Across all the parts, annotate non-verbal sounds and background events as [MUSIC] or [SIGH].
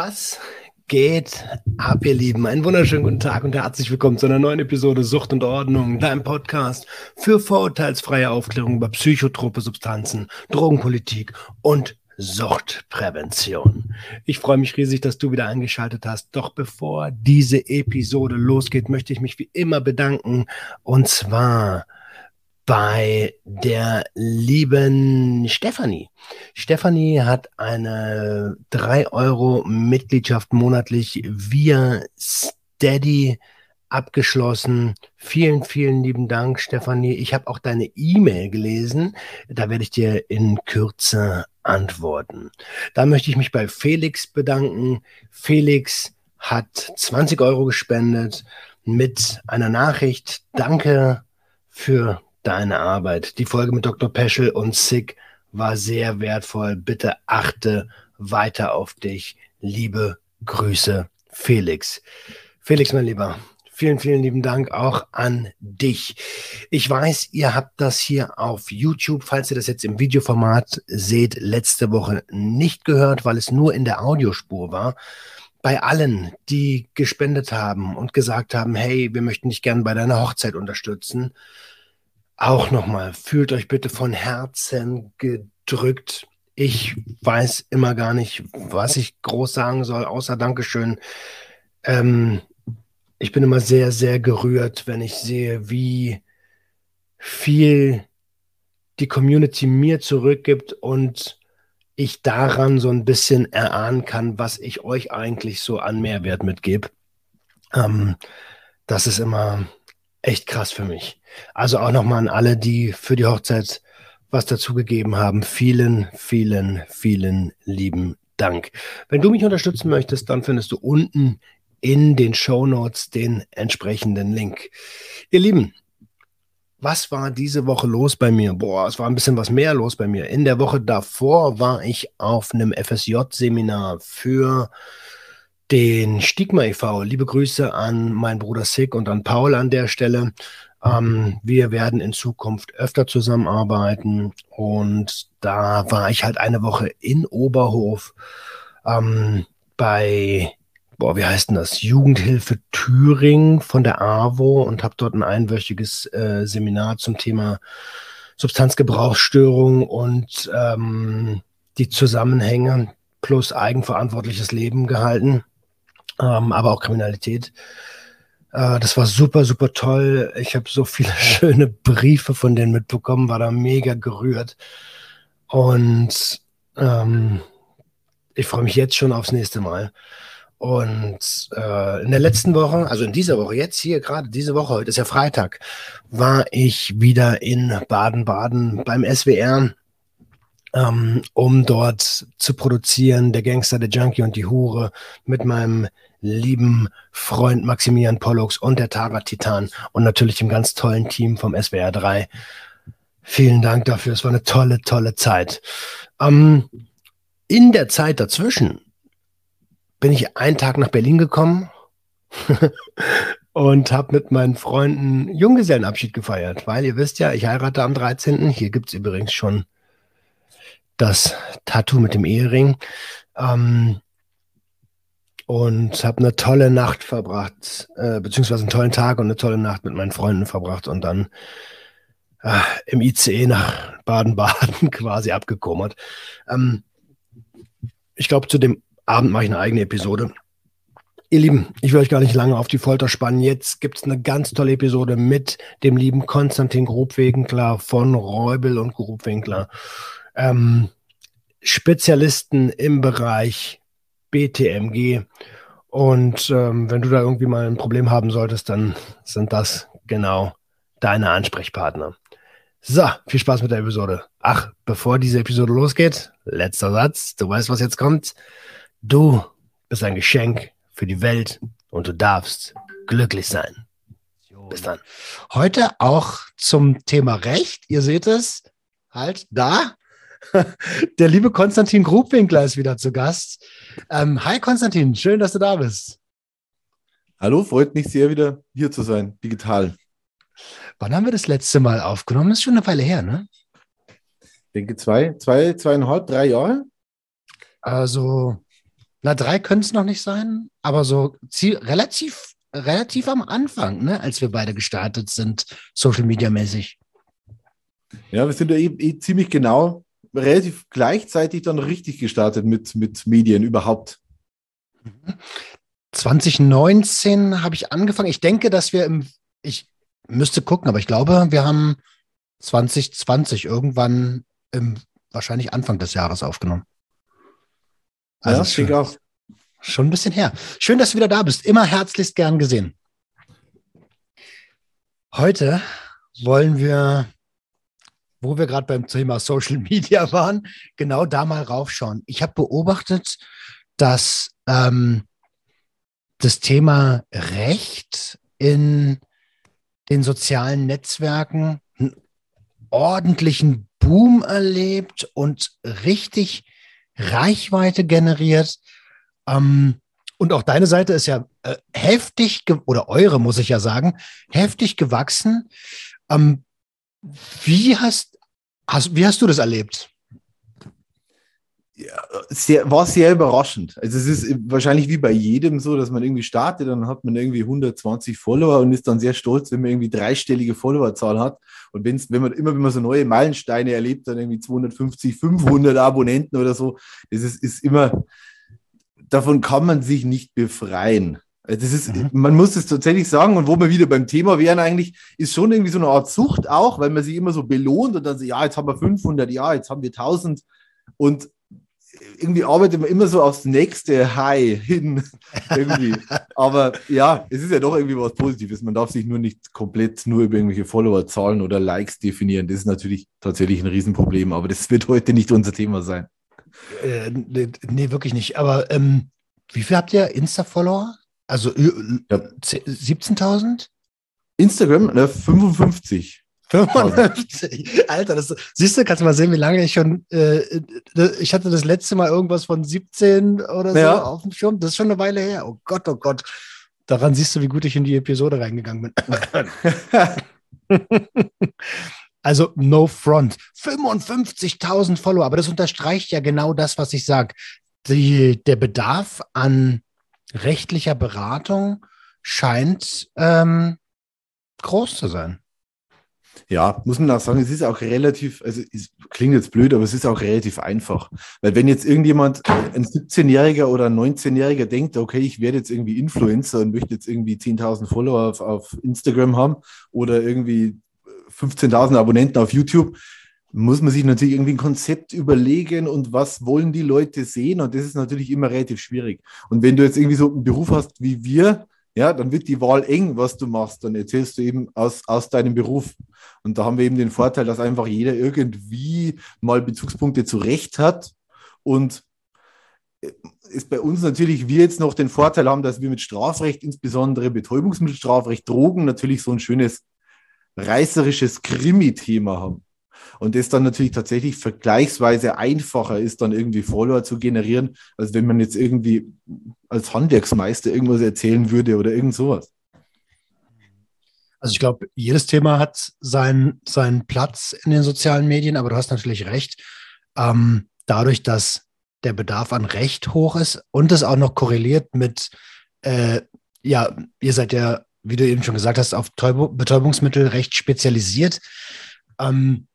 Was geht ab, ihr Lieben? Einen wunderschönen guten Tag und herzlich willkommen zu einer neuen Episode Sucht und Ordnung, deinem Podcast für vorurteilsfreie Aufklärung über psychotrope Substanzen, Drogenpolitik und Suchtprävention. Ich freue mich riesig, dass du wieder eingeschaltet hast. Doch bevor diese Episode losgeht, möchte ich mich wie immer bedanken. Und zwar bei der lieben Stefanie. Stefanie hat eine 3 Euro Mitgliedschaft monatlich via Steady abgeschlossen. Vielen, vielen lieben Dank, Stefanie. Ich habe auch deine E-Mail gelesen. Da werde ich dir in Kürze antworten. Da möchte ich mich bei Felix bedanken. Felix hat 20 Euro gespendet mit einer Nachricht. Danke für deine Arbeit. Die Folge mit Dr. Peschel und Sick war sehr wertvoll. Bitte achte weiter auf dich. Liebe Grüße, Felix. Felix, mein Lieber, vielen, vielen lieben Dank auch an dich. Ich weiß, ihr habt das hier auf YouTube, falls ihr das jetzt im Videoformat seht, letzte Woche nicht gehört, weil es nur in der Audiospur war bei allen, die gespendet haben und gesagt haben, hey, wir möchten dich gerne bei deiner Hochzeit unterstützen auch nochmal, fühlt euch bitte von Herzen gedrückt. Ich weiß immer gar nicht, was ich groß sagen soll, außer Dankeschön. Ähm, ich bin immer sehr, sehr gerührt, wenn ich sehe, wie viel die Community mir zurückgibt und ich daran so ein bisschen erahnen kann, was ich euch eigentlich so an Mehrwert mitgebe. Ähm, das ist immer echt krass für mich. Also auch nochmal an alle, die für die Hochzeit was dazugegeben haben. Vielen, vielen, vielen lieben Dank. Wenn du mich unterstützen möchtest, dann findest du unten in den Show Notes den entsprechenden Link. Ihr Lieben, was war diese Woche los bei mir? Boah, es war ein bisschen was mehr los bei mir. In der Woche davor war ich auf einem FSJ-Seminar für den Stigma e.V. Liebe Grüße an meinen Bruder Sick und an Paul an der Stelle. Ähm, wir werden in Zukunft öfter zusammenarbeiten und da war ich halt eine Woche in Oberhof ähm, bei, boah, wie heißt denn das? Jugendhilfe Thüringen von der AWO und habe dort ein einwöchiges äh, Seminar zum Thema Substanzgebrauchsstörung und ähm, die Zusammenhänge plus eigenverantwortliches Leben gehalten ähm, aber auch Kriminalität. Äh, das war super, super toll. Ich habe so viele [LAUGHS] schöne Briefe von denen mitbekommen, war da mega gerührt. Und ähm, ich freue mich jetzt schon aufs nächste Mal. Und äh, in der letzten Woche, also in dieser Woche, jetzt hier gerade diese Woche, heute ist ja Freitag, war ich wieder in Baden-Baden beim SWR, ähm, um dort zu produzieren, der Gangster, der Junkie und die Hure mit meinem lieben Freund Maximilian Pollux und der Tara Titan und natürlich dem ganz tollen Team vom SWR 3. Vielen Dank dafür. Es war eine tolle, tolle Zeit. Ähm, in der Zeit dazwischen bin ich einen Tag nach Berlin gekommen [LAUGHS] und habe mit meinen Freunden Junggesellenabschied gefeiert, weil ihr wisst ja, ich heirate am 13. Hier gibt es übrigens schon das Tattoo mit dem Ehering. Ähm, und habe eine tolle Nacht verbracht, äh, beziehungsweise einen tollen Tag und eine tolle Nacht mit meinen Freunden verbracht und dann äh, im ICE nach Baden-Baden [LAUGHS] quasi abgekommert. Ähm, ich glaube, zu dem Abend mache ich eine eigene Episode. Ihr Lieben, ich will euch gar nicht lange auf die Folter spannen. Jetzt gibt es eine ganz tolle Episode mit dem lieben Konstantin Grobwinkler von Räubel und Grobwinkler. Ähm, Spezialisten im Bereich BTMG. Und ähm, wenn du da irgendwie mal ein Problem haben solltest, dann sind das genau deine Ansprechpartner. So, viel Spaß mit der Episode. Ach, bevor diese Episode losgeht, letzter Satz. Du weißt, was jetzt kommt. Du bist ein Geschenk für die Welt und du darfst glücklich sein. Bis dann. Heute auch zum Thema Recht. Ihr seht es halt da. [LAUGHS] Der liebe Konstantin Grubwinkler ist wieder zu Gast. Ähm, hi Konstantin, schön, dass du da bist. Hallo, freut mich sehr, wieder hier zu sein, digital. Wann haben wir das letzte Mal aufgenommen? Das ist schon eine Weile her, ne? Ich denke zwei, zwei, zweieinhalb, drei Jahre. Also Na, drei können es noch nicht sein, aber so relativ, relativ am Anfang, ne, als wir beide gestartet sind, Social Media mäßig. Ja, wir sind ja eh, eh ziemlich genau relativ gleichzeitig dann richtig gestartet mit, mit Medien überhaupt. 2019 habe ich angefangen. Ich denke, dass wir im, ich müsste gucken, aber ich glaube, wir haben 2020 irgendwann im, wahrscheinlich Anfang des Jahres aufgenommen. Also ja, schon, auch. schon ein bisschen her. Schön, dass du wieder da bist. Immer herzlichst gern gesehen. Heute wollen wir wo wir gerade beim Thema Social [LAUGHS] Media waren, genau da mal raufschauen. Ich habe beobachtet, dass ähm, das Thema Recht in den sozialen Netzwerken einen ordentlichen Boom erlebt und richtig Reichweite generiert. Ähm, und auch deine Seite ist ja äh, heftig, oder eure muss ich ja sagen, heftig gewachsen. Ähm, wie hast, hast, wie hast du das erlebt? Ja, sehr, war sehr überraschend. Also es ist wahrscheinlich wie bei jedem so, dass man irgendwie startet, dann hat man irgendwie 120 Follower und ist dann sehr stolz, wenn man irgendwie dreistellige Followerzahl hat. Und wenn's, wenn man immer, wenn man so neue Meilensteine erlebt, dann irgendwie 250, 500 Abonnenten oder so, das ist, ist immer, davon kann man sich nicht befreien. Also das ist, mhm. man muss es tatsächlich sagen, und wo wir wieder beim Thema wären eigentlich, ist schon irgendwie so eine Art Sucht auch, weil man sich immer so belohnt und dann so, ja, jetzt haben wir 500, ja, jetzt haben wir 1000 und irgendwie arbeitet man immer so aufs nächste High hin. [LAUGHS] irgendwie. Aber ja, es ist ja doch irgendwie was Positives. Man darf sich nur nicht komplett nur über irgendwelche Followerzahlen oder Likes definieren. Das ist natürlich tatsächlich ein Riesenproblem, aber das wird heute nicht unser Thema sein. Äh, nee, wirklich nicht. Aber ähm, wie viel habt ihr Insta-Follower? Also ja. 17.000? Instagram, ne, 55. 55. [LAUGHS] Alter, das, siehst du, kannst du mal sehen, wie lange ich schon. Äh, äh, ich hatte das letzte Mal irgendwas von 17 oder so ja. auf dem Schirm. Das ist schon eine Weile her. Oh Gott, oh Gott. Daran siehst du, wie gut ich in die Episode reingegangen bin. [LAUGHS] also, no front. 55.000 Follower. Aber das unterstreicht ja genau das, was ich sage. Der Bedarf an rechtlicher Beratung scheint ähm, groß zu sein. Ja, muss man auch sagen, es ist auch relativ, also es klingt jetzt blöd, aber es ist auch relativ einfach. Weil wenn jetzt irgendjemand, ein 17-Jähriger oder ein 19-Jähriger denkt, okay, ich werde jetzt irgendwie Influencer und möchte jetzt irgendwie 10.000 Follower auf, auf Instagram haben oder irgendwie 15.000 Abonnenten auf YouTube, muss man sich natürlich irgendwie ein Konzept überlegen und was wollen die Leute sehen und das ist natürlich immer relativ schwierig. Und wenn du jetzt irgendwie so einen Beruf hast wie wir, ja, dann wird die Wahl eng, was du machst. Dann erzählst du eben aus, aus deinem Beruf. Und da haben wir eben den Vorteil, dass einfach jeder irgendwie mal Bezugspunkte zurecht hat und ist bei uns natürlich, wir jetzt noch den Vorteil haben, dass wir mit Strafrecht, insbesondere Betäubungsmittelstrafrecht, Drogen, natürlich so ein schönes reißerisches Krimi-Thema haben. Und das dann natürlich tatsächlich vergleichsweise einfacher ist, dann irgendwie Follower zu generieren, als wenn man jetzt irgendwie als Handwerksmeister irgendwas erzählen würde oder irgend sowas. Also ich glaube, jedes Thema hat seinen, seinen Platz in den sozialen Medien, aber du hast natürlich recht. Ähm, dadurch, dass der Bedarf an Recht hoch ist und es auch noch korreliert mit, äh, ja, ihr seid ja, wie du eben schon gesagt hast, auf Betäubungsmittel recht spezialisiert. Ähm,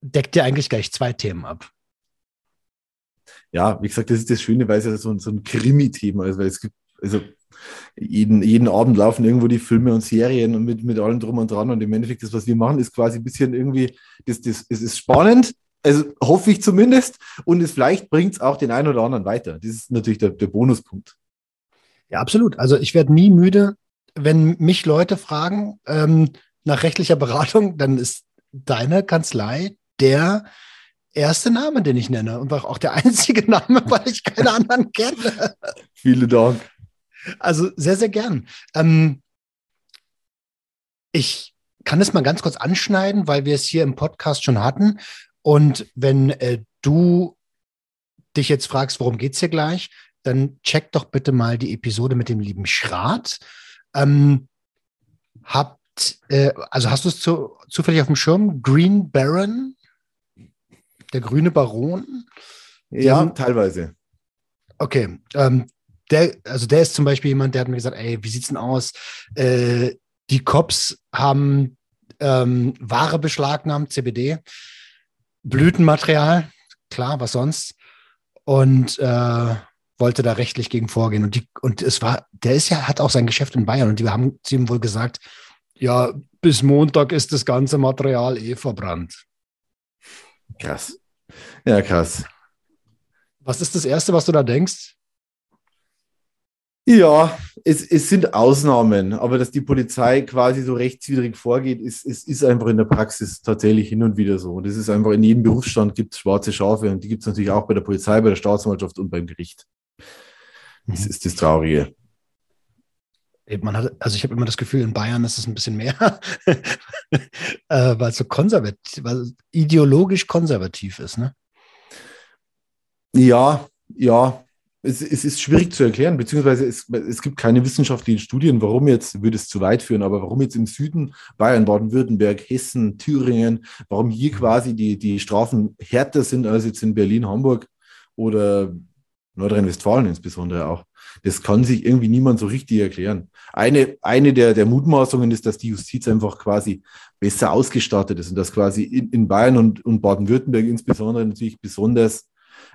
deckt ja eigentlich gleich zwei Themen ab. Ja, wie gesagt, das ist das Schöne, weil es ja so, so ein Krimi-Thema ist, weil es gibt, also jeden, jeden Abend laufen irgendwo die Filme und Serien und mit, mit allem drum und dran und im Endeffekt das, was wir machen, ist quasi ein bisschen irgendwie, das, das, es ist spannend, also hoffe ich zumindest und es vielleicht bringt es auch den einen oder anderen weiter. Das ist natürlich der, der Bonuspunkt. Ja, absolut. Also ich werde nie müde, wenn mich Leute fragen ähm, nach rechtlicher Beratung, dann ist deine Kanzlei der erste Name, den ich nenne und auch der [LAUGHS] einzige Name, weil ich keine anderen kenne. Vielen Dank. Also sehr, sehr gern. Ähm, ich kann es mal ganz kurz anschneiden, weil wir es hier im Podcast schon hatten. Und wenn äh, du dich jetzt fragst, worum geht es hier gleich, dann check doch bitte mal die Episode mit dem lieben Schrat. Ähm, habt, äh, also hast du es zu, zufällig auf dem Schirm? Green Baron? Der grüne Baron. Ja, haben, teilweise. Okay, ähm, der, also der ist zum Beispiel jemand, der hat mir gesagt, ey, wie sieht's denn aus? Äh, die Cops haben ähm, Ware beschlagnahmt, CBD, Blütenmaterial, klar, was sonst? Und äh, wollte da rechtlich gegen vorgehen. Und, die, und es war, der ist ja, hat auch sein Geschäft in Bayern und die haben zu ihm wohl gesagt, ja, bis Montag ist das ganze Material eh verbrannt. Krass. Ja, krass. Was ist das Erste, was du da denkst? Ja, es, es sind Ausnahmen, aber dass die Polizei quasi so rechtswidrig vorgeht, ist, ist, ist einfach in der Praxis tatsächlich hin und wieder so. Und es ist einfach in jedem Berufsstand gibt es schwarze Schafe und die gibt es natürlich auch bei der Polizei, bei der Staatsanwaltschaft und beim Gericht. Das mhm. ist das Traurige. Man hat, also ich habe immer das Gefühl, in Bayern ist es ein bisschen mehr, [LAUGHS] äh, weil es so konservativ, weil ideologisch konservativ ist, ne? Ja, ja, es, es, ist schwierig zu erklären, beziehungsweise es, es gibt keine wissenschaftlichen Studien, warum jetzt, würde es zu weit führen, aber warum jetzt im Süden, Bayern, Baden-Württemberg, Hessen, Thüringen, warum hier quasi die, die Strafen härter sind als jetzt in Berlin, Hamburg oder Nordrhein-Westfalen insbesondere auch. Das kann sich irgendwie niemand so richtig erklären. Eine, eine der, der Mutmaßungen ist, dass die Justiz einfach quasi besser ausgestattet ist und dass quasi in, in Bayern und, und Baden-Württemberg insbesondere natürlich besonders,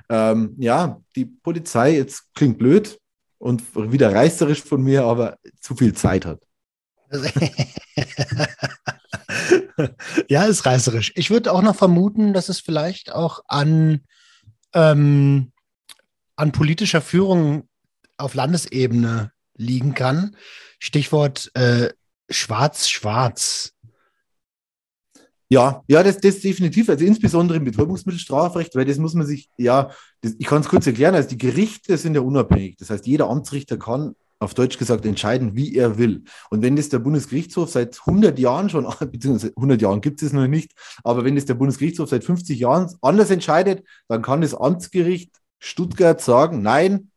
ähm, ja, die Polizei, jetzt klingt blöd und wieder reißerisch von mir, aber zu viel Zeit hat. [LAUGHS] ja, ist reißerisch. Ich würde auch noch vermuten, dass es vielleicht auch an ähm, an politischer Führung auf Landesebene liegen kann. Stichwort äh, Schwarz-Schwarz. Ja, ja, das, das definitiv. Also insbesondere im Betäubungsmittelstrafrecht, weil das muss man sich, ja, das, ich kann es kurz erklären. Also die Gerichte sind ja unabhängig. Das heißt, jeder Amtsrichter kann auf Deutsch gesagt entscheiden, wie er will. Und wenn das der Bundesgerichtshof seit 100 Jahren schon, [LAUGHS] beziehungsweise 100 Jahren gibt es noch nicht, aber wenn das der Bundesgerichtshof seit 50 Jahren anders entscheidet, dann kann das Amtsgericht Stuttgart sagen, nein,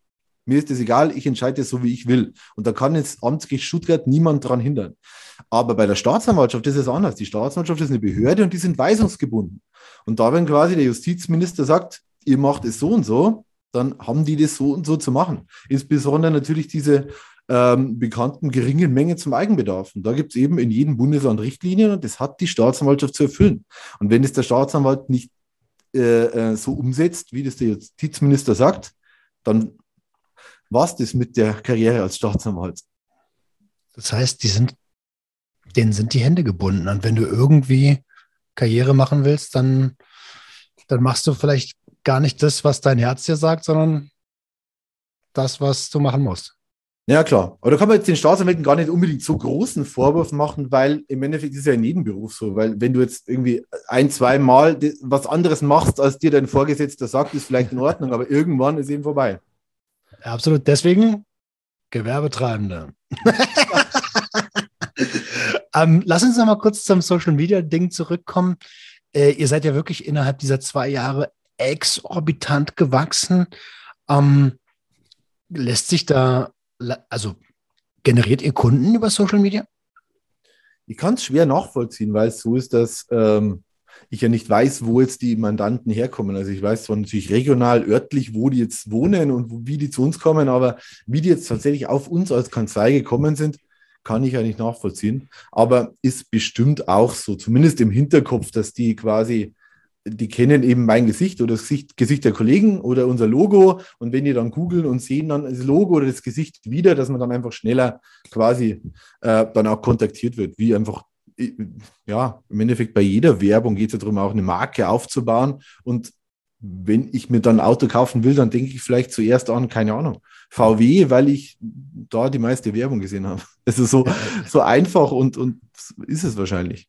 mir ist das egal, ich entscheide so, wie ich will. Und da kann jetzt Amtsgericht Stuttgart niemand daran hindern. Aber bei der Staatsanwaltschaft ist es anders. Die Staatsanwaltschaft ist eine Behörde und die sind weisungsgebunden. Und da, wenn quasi der Justizminister sagt, ihr macht es so und so, dann haben die das so und so zu machen. Insbesondere natürlich diese ähm, bekannten geringen Mengen zum Eigenbedarf. Und da gibt es eben in jedem Bundesland Richtlinien und das hat die Staatsanwaltschaft zu erfüllen. Und wenn es der Staatsanwalt nicht äh, äh, so umsetzt, wie das der Justizminister sagt, dann war es das mit der Karriere als Staatsanwalt. Das heißt, die sind, denen sind die Hände gebunden. Und wenn du irgendwie Karriere machen willst, dann, dann machst du vielleicht gar nicht das, was dein Herz dir sagt, sondern das, was du machen musst. Ja, klar. Aber da kann man jetzt den Staatsanwälten gar nicht unbedingt so großen Vorwurf machen, weil im Endeffekt ist es ja in jedem Beruf so. Weil wenn du jetzt irgendwie ein, zwei Mal was anderes machst, als dir dein Vorgesetzter sagt, ist vielleicht in Ordnung, aber irgendwann ist eben vorbei. Absolut. Deswegen Gewerbetreibende. [LAUGHS] ähm, lass uns noch mal kurz zum Social Media Ding zurückkommen. Äh, ihr seid ja wirklich innerhalb dieser zwei Jahre exorbitant gewachsen. Ähm, lässt sich da also generiert ihr Kunden über Social Media? Ich kann es schwer nachvollziehen, weil es so ist, dass ähm, ich ja nicht weiß, wo jetzt die Mandanten herkommen. Also ich weiß zwar natürlich regional, örtlich, wo die jetzt wohnen und wie die zu uns kommen, aber wie die jetzt tatsächlich auf uns als Kanzlei gekommen sind, kann ich ja nicht nachvollziehen. Aber ist bestimmt auch so, zumindest im Hinterkopf, dass die quasi die kennen eben mein Gesicht oder das Gesicht, Gesicht der Kollegen oder unser Logo. Und wenn die dann googeln und sehen dann das Logo oder das Gesicht wieder, dass man dann einfach schneller quasi äh, dann auch kontaktiert wird, wie einfach, ja, im Endeffekt bei jeder Werbung geht es ja darum, auch eine Marke aufzubauen. Und wenn ich mir dann ein Auto kaufen will, dann denke ich vielleicht zuerst an, keine Ahnung, VW, weil ich da die meiste Werbung gesehen habe. Es [LAUGHS] ist so, so einfach und, und ist es wahrscheinlich.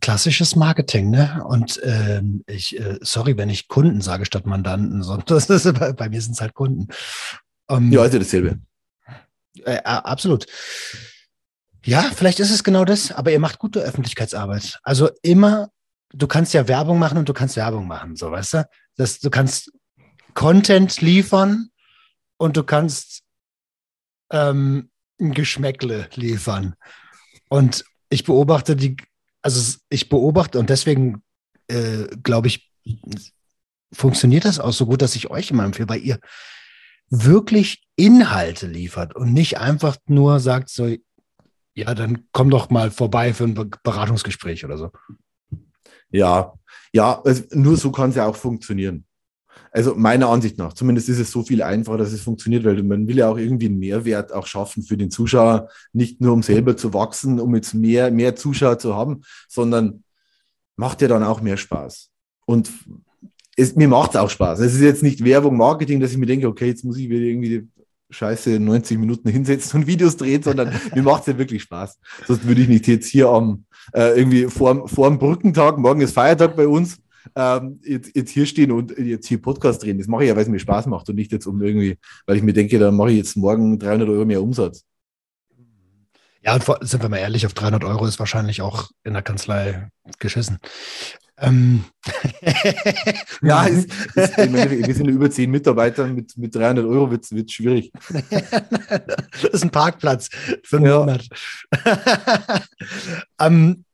Klassisches Marketing, ne? Und ähm, ich, äh, sorry, wenn ich Kunden sage statt Mandanten, [LAUGHS] sondern das ist, bei, bei mir sind es halt Kunden. Ähm, ja, also dasselbe. Äh, absolut. Ja, vielleicht ist es genau das, aber ihr macht gute Öffentlichkeitsarbeit. Also immer, du kannst ja Werbung machen und du kannst Werbung machen, so weißt du? Das, du kannst Content liefern und du kannst ähm, ein Geschmäckle liefern. Und ich beobachte die also ich beobachte und deswegen äh, glaube ich, funktioniert das auch so gut, dass ich euch immer empfehle, weil ihr, wirklich Inhalte liefert und nicht einfach nur sagt so, ja, dann komm doch mal vorbei für ein Beratungsgespräch oder so. Ja, ja, nur so kann es ja auch funktionieren. Also meiner Ansicht nach, zumindest ist es so viel einfacher, dass es funktioniert, weil man will ja auch irgendwie einen Mehrwert auch schaffen für den Zuschauer, nicht nur um selber zu wachsen, um jetzt mehr, mehr Zuschauer zu haben, sondern macht ja dann auch mehr Spaß. Und es, mir macht es auch Spaß. Es ist jetzt nicht Werbung, Marketing, dass ich mir denke, okay, jetzt muss ich wieder irgendwie scheiße 90 Minuten hinsetzen und Videos drehen, sondern [LAUGHS] mir macht es ja wirklich Spaß. Sonst würde ich nicht jetzt hier am äh, irgendwie vor, vor dem Brückentag, morgen ist Feiertag bei uns, ähm, jetzt, jetzt hier stehen und jetzt hier Podcast drehen. Das mache ich ja, weil es mir Spaß macht und nicht jetzt um irgendwie, weil ich mir denke, da mache ich jetzt morgen 300 Euro mehr Umsatz. Ja, und sind wir mal ehrlich, auf 300 Euro ist wahrscheinlich auch in der Kanzlei geschissen. Ähm. [LAUGHS] ja, ist, ist, wir sind über zehn Mitarbeiter, mit, mit 300 Euro wird es schwierig. [LAUGHS] das ist ein Parkplatz für einen ja. Monat. [LAUGHS] ähm,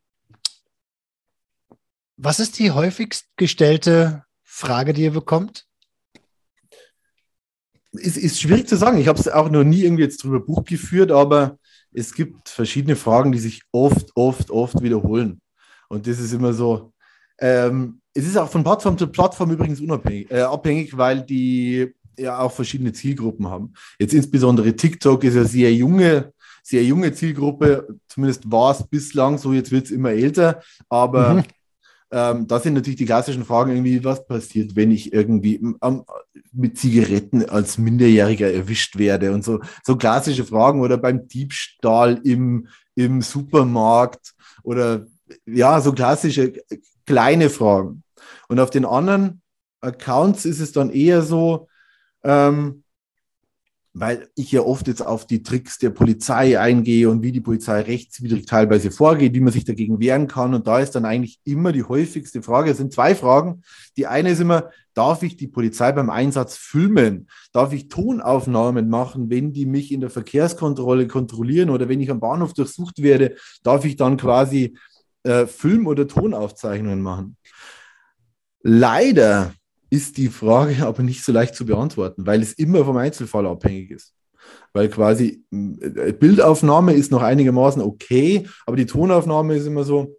was ist die häufigst gestellte Frage, die ihr bekommt? Ist, ist schwierig zu sagen. Ich habe es auch noch nie irgendwie jetzt drüber Buch geführt, aber es gibt verschiedene Fragen, die sich oft, oft, oft wiederholen. Und das ist immer so. Ähm, es ist auch von Plattform zu Plattform übrigens unabhängig, äh, abhängig, weil die ja auch verschiedene Zielgruppen haben. Jetzt insbesondere TikTok ist ja sehr junge, sehr junge Zielgruppe, zumindest war es bislang so, jetzt wird es immer älter, aber mhm. Ähm, das sind natürlich die klassischen Fragen, irgendwie, was passiert, wenn ich irgendwie ähm, mit Zigaretten als Minderjähriger erwischt werde und so, so klassische Fragen oder beim Diebstahl im, im Supermarkt oder ja, so klassische kleine Fragen. Und auf den anderen Accounts ist es dann eher so, ähm, weil ich ja oft jetzt auf die Tricks der Polizei eingehe und wie die Polizei rechtswidrig teilweise vorgeht, wie man sich dagegen wehren kann. Und da ist dann eigentlich immer die häufigste Frage. Es sind zwei Fragen. Die eine ist immer, darf ich die Polizei beim Einsatz filmen? Darf ich Tonaufnahmen machen, wenn die mich in der Verkehrskontrolle kontrollieren oder wenn ich am Bahnhof durchsucht werde? Darf ich dann quasi äh, Film- oder Tonaufzeichnungen machen? Leider ist die Frage [LAUGHS] aber nicht so leicht zu beantworten, weil es immer vom Einzelfall abhängig ist. Weil quasi äh, Bildaufnahme ist noch einigermaßen okay, aber die Tonaufnahme ist immer so,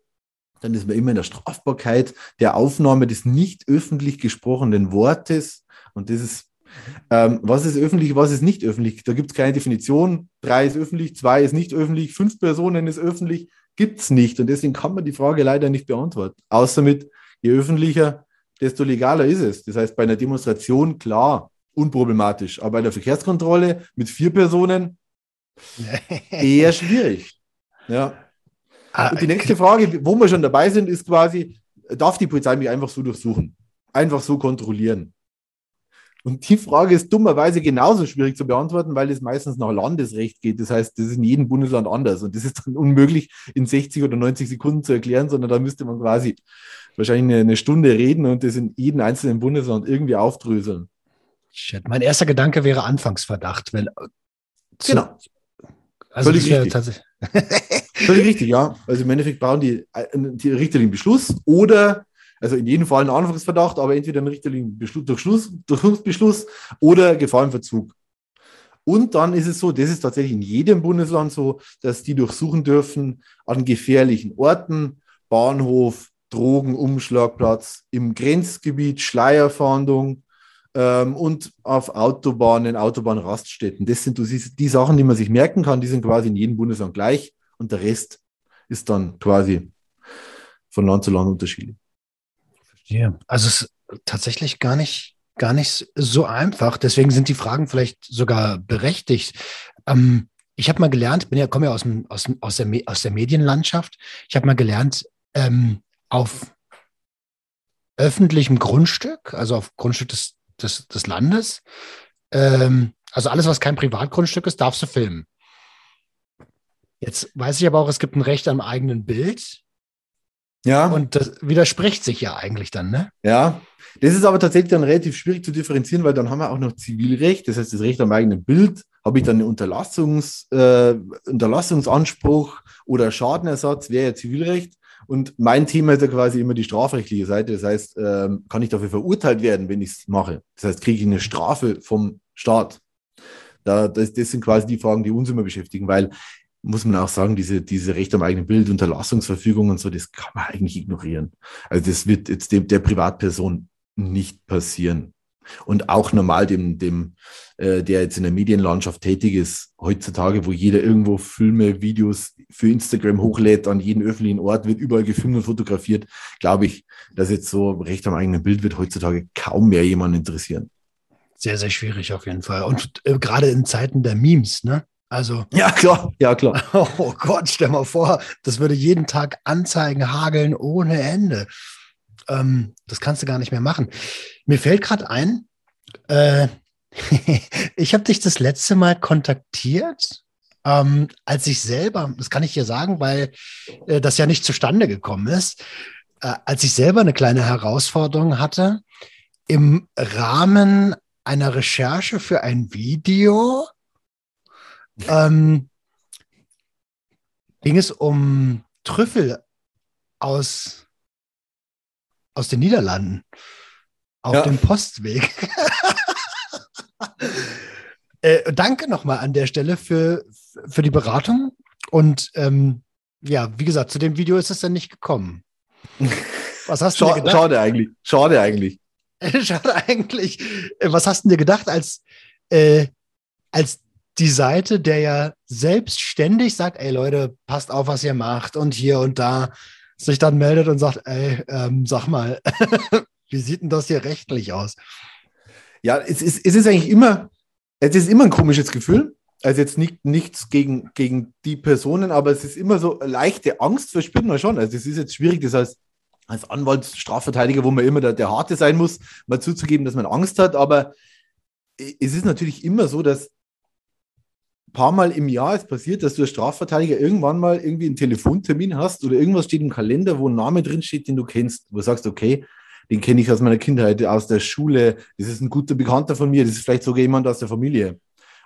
dann ist man immer in der Strafbarkeit der Aufnahme des nicht öffentlich gesprochenen Wortes. Und das ist, ähm, was ist öffentlich, was ist nicht öffentlich? Da gibt es keine Definition. Drei ist öffentlich, zwei ist nicht öffentlich, fünf Personen ist öffentlich gibt es nicht. Und deswegen kann man die Frage leider nicht beantworten. Außer mit, je öffentlicher, desto legaler ist es. Das heißt, bei einer Demonstration, klar, unproblematisch. Aber bei der Verkehrskontrolle mit vier Personen [LAUGHS] eher schwierig. Ja. Ah, Und die nächste Frage, wo wir schon dabei sind, ist quasi, darf die Polizei mich einfach so durchsuchen? Einfach so kontrollieren? Und die Frage ist dummerweise genauso schwierig zu beantworten, weil es meistens nach Landesrecht geht. Das heißt, das ist in jedem Bundesland anders. Und das ist dann unmöglich in 60 oder 90 Sekunden zu erklären, sondern da müsste man quasi wahrscheinlich eine, Stunde reden und das in jedem einzelnen Bundesland irgendwie aufdröseln. Shit. Mein erster Gedanke wäre Anfangsverdacht. Wenn, genau. Also Völlig richtig. Völlig richtig, ja. Also im Endeffekt brauchen die, äh, die Richter den Beschluss oder also in jedem Fall ein Anfangsverdacht, aber entweder ein richterlichen Beschluss, Durchschluss, Durchsuchungsbeschluss oder Gefahrenverzug. Und dann ist es so, das ist tatsächlich in jedem Bundesland so, dass die durchsuchen dürfen an gefährlichen Orten, Bahnhof, Drogenumschlagplatz, im Grenzgebiet, Schleierfahndung ähm, und auf Autobahnen, Autobahnraststätten. Das sind die Sachen, die man sich merken kann, die sind quasi in jedem Bundesland gleich und der Rest ist dann quasi von Land zu Land unterschiedlich. Verstehe. Also es ist tatsächlich gar nicht, gar nicht so einfach. Deswegen sind die Fragen vielleicht sogar berechtigt. Ähm, ich habe mal gelernt, bin ja, komme ja aus, dem, aus, aus, der, aus der Medienlandschaft. Ich habe mal gelernt, ähm, auf öffentlichem Grundstück, also auf Grundstück des, des, des Landes, ähm, also alles, was kein Privatgrundstück ist, darfst du filmen. Jetzt weiß ich aber auch, es gibt ein Recht am eigenen Bild. Ja. Und das widerspricht sich ja eigentlich dann, ne? Ja. Das ist aber tatsächlich dann relativ schwierig zu differenzieren, weil dann haben wir auch noch Zivilrecht, das heißt das Recht am eigenen Bild. Habe ich dann einen Unterlassungs, äh, Unterlassungsanspruch oder Schadenersatz, wäre ja Zivilrecht. Und mein Thema ist ja quasi immer die strafrechtliche Seite. Das heißt, ähm, kann ich dafür verurteilt werden, wenn ich es mache? Das heißt, kriege ich eine Strafe vom Staat? Da, das, das sind quasi die Fragen, die uns immer beschäftigen, weil muss man auch sagen, diese, diese Recht am eigenen Bild, Unterlassungsverfügung und so, das kann man eigentlich ignorieren. Also das wird jetzt dem, der Privatperson nicht passieren. Und auch normal dem, dem äh, der jetzt in der Medienlandschaft tätig ist, heutzutage, wo jeder irgendwo Filme, Videos für Instagram hochlädt, an jeden öffentlichen Ort, wird überall gefilmt und fotografiert, glaube ich, dass jetzt so Recht am eigenen Bild wird heutzutage kaum mehr jemanden interessieren. Sehr, sehr schwierig auf jeden Fall. Und äh, gerade in Zeiten der Memes, ne? Also. [LAUGHS] Ja, klar, ja, klar. Oh Gott, stell mal vor, das würde jeden Tag Anzeigen hageln ohne Ende. Ähm, das kannst du gar nicht mehr machen. Mir fällt gerade ein, äh, [LAUGHS] ich habe dich das letzte Mal kontaktiert, ähm, als ich selber, das kann ich hier sagen, weil äh, das ja nicht zustande gekommen ist, äh, als ich selber eine kleine Herausforderung hatte, im Rahmen einer Recherche für ein Video ähm, ging es um Trüffel aus, aus den Niederlanden auf ja. dem Postweg. [LAUGHS] äh, danke nochmal an der Stelle für, für die Beratung. Und ähm, ja, wie gesagt, zu dem Video ist es dann nicht gekommen. Was hast du Schade, dir gedacht? Schade eigentlich. Schade eigentlich. [LAUGHS] Schade eigentlich. Äh, was hast du dir gedacht, als, äh, als die Seite, der ja selbstständig sagt, ey Leute, passt auf, was ihr macht und hier und da sich dann meldet und sagt, ey, ähm, sag mal, [LAUGHS] wie sieht denn das hier rechtlich aus? Ja, es ist, es ist eigentlich immer, es ist immer ein komisches Gefühl. Also jetzt nicht, nichts gegen, gegen die Personen, aber es ist immer so leichte Angst verspürt man schon. Also es ist jetzt schwierig, das heißt, als Anwalt, Strafverteidiger, wo man immer der, der Harte sein muss, mal zuzugeben, dass man Angst hat. Aber es ist natürlich immer so, dass paar Mal im Jahr es passiert, dass du als Strafverteidiger irgendwann mal irgendwie einen Telefontermin hast oder irgendwas steht im Kalender, wo ein Name drin steht, den du kennst, wo du sagst, okay, den kenne ich aus meiner Kindheit, aus der Schule, das ist ein guter Bekannter von mir, das ist vielleicht sogar jemand aus der Familie.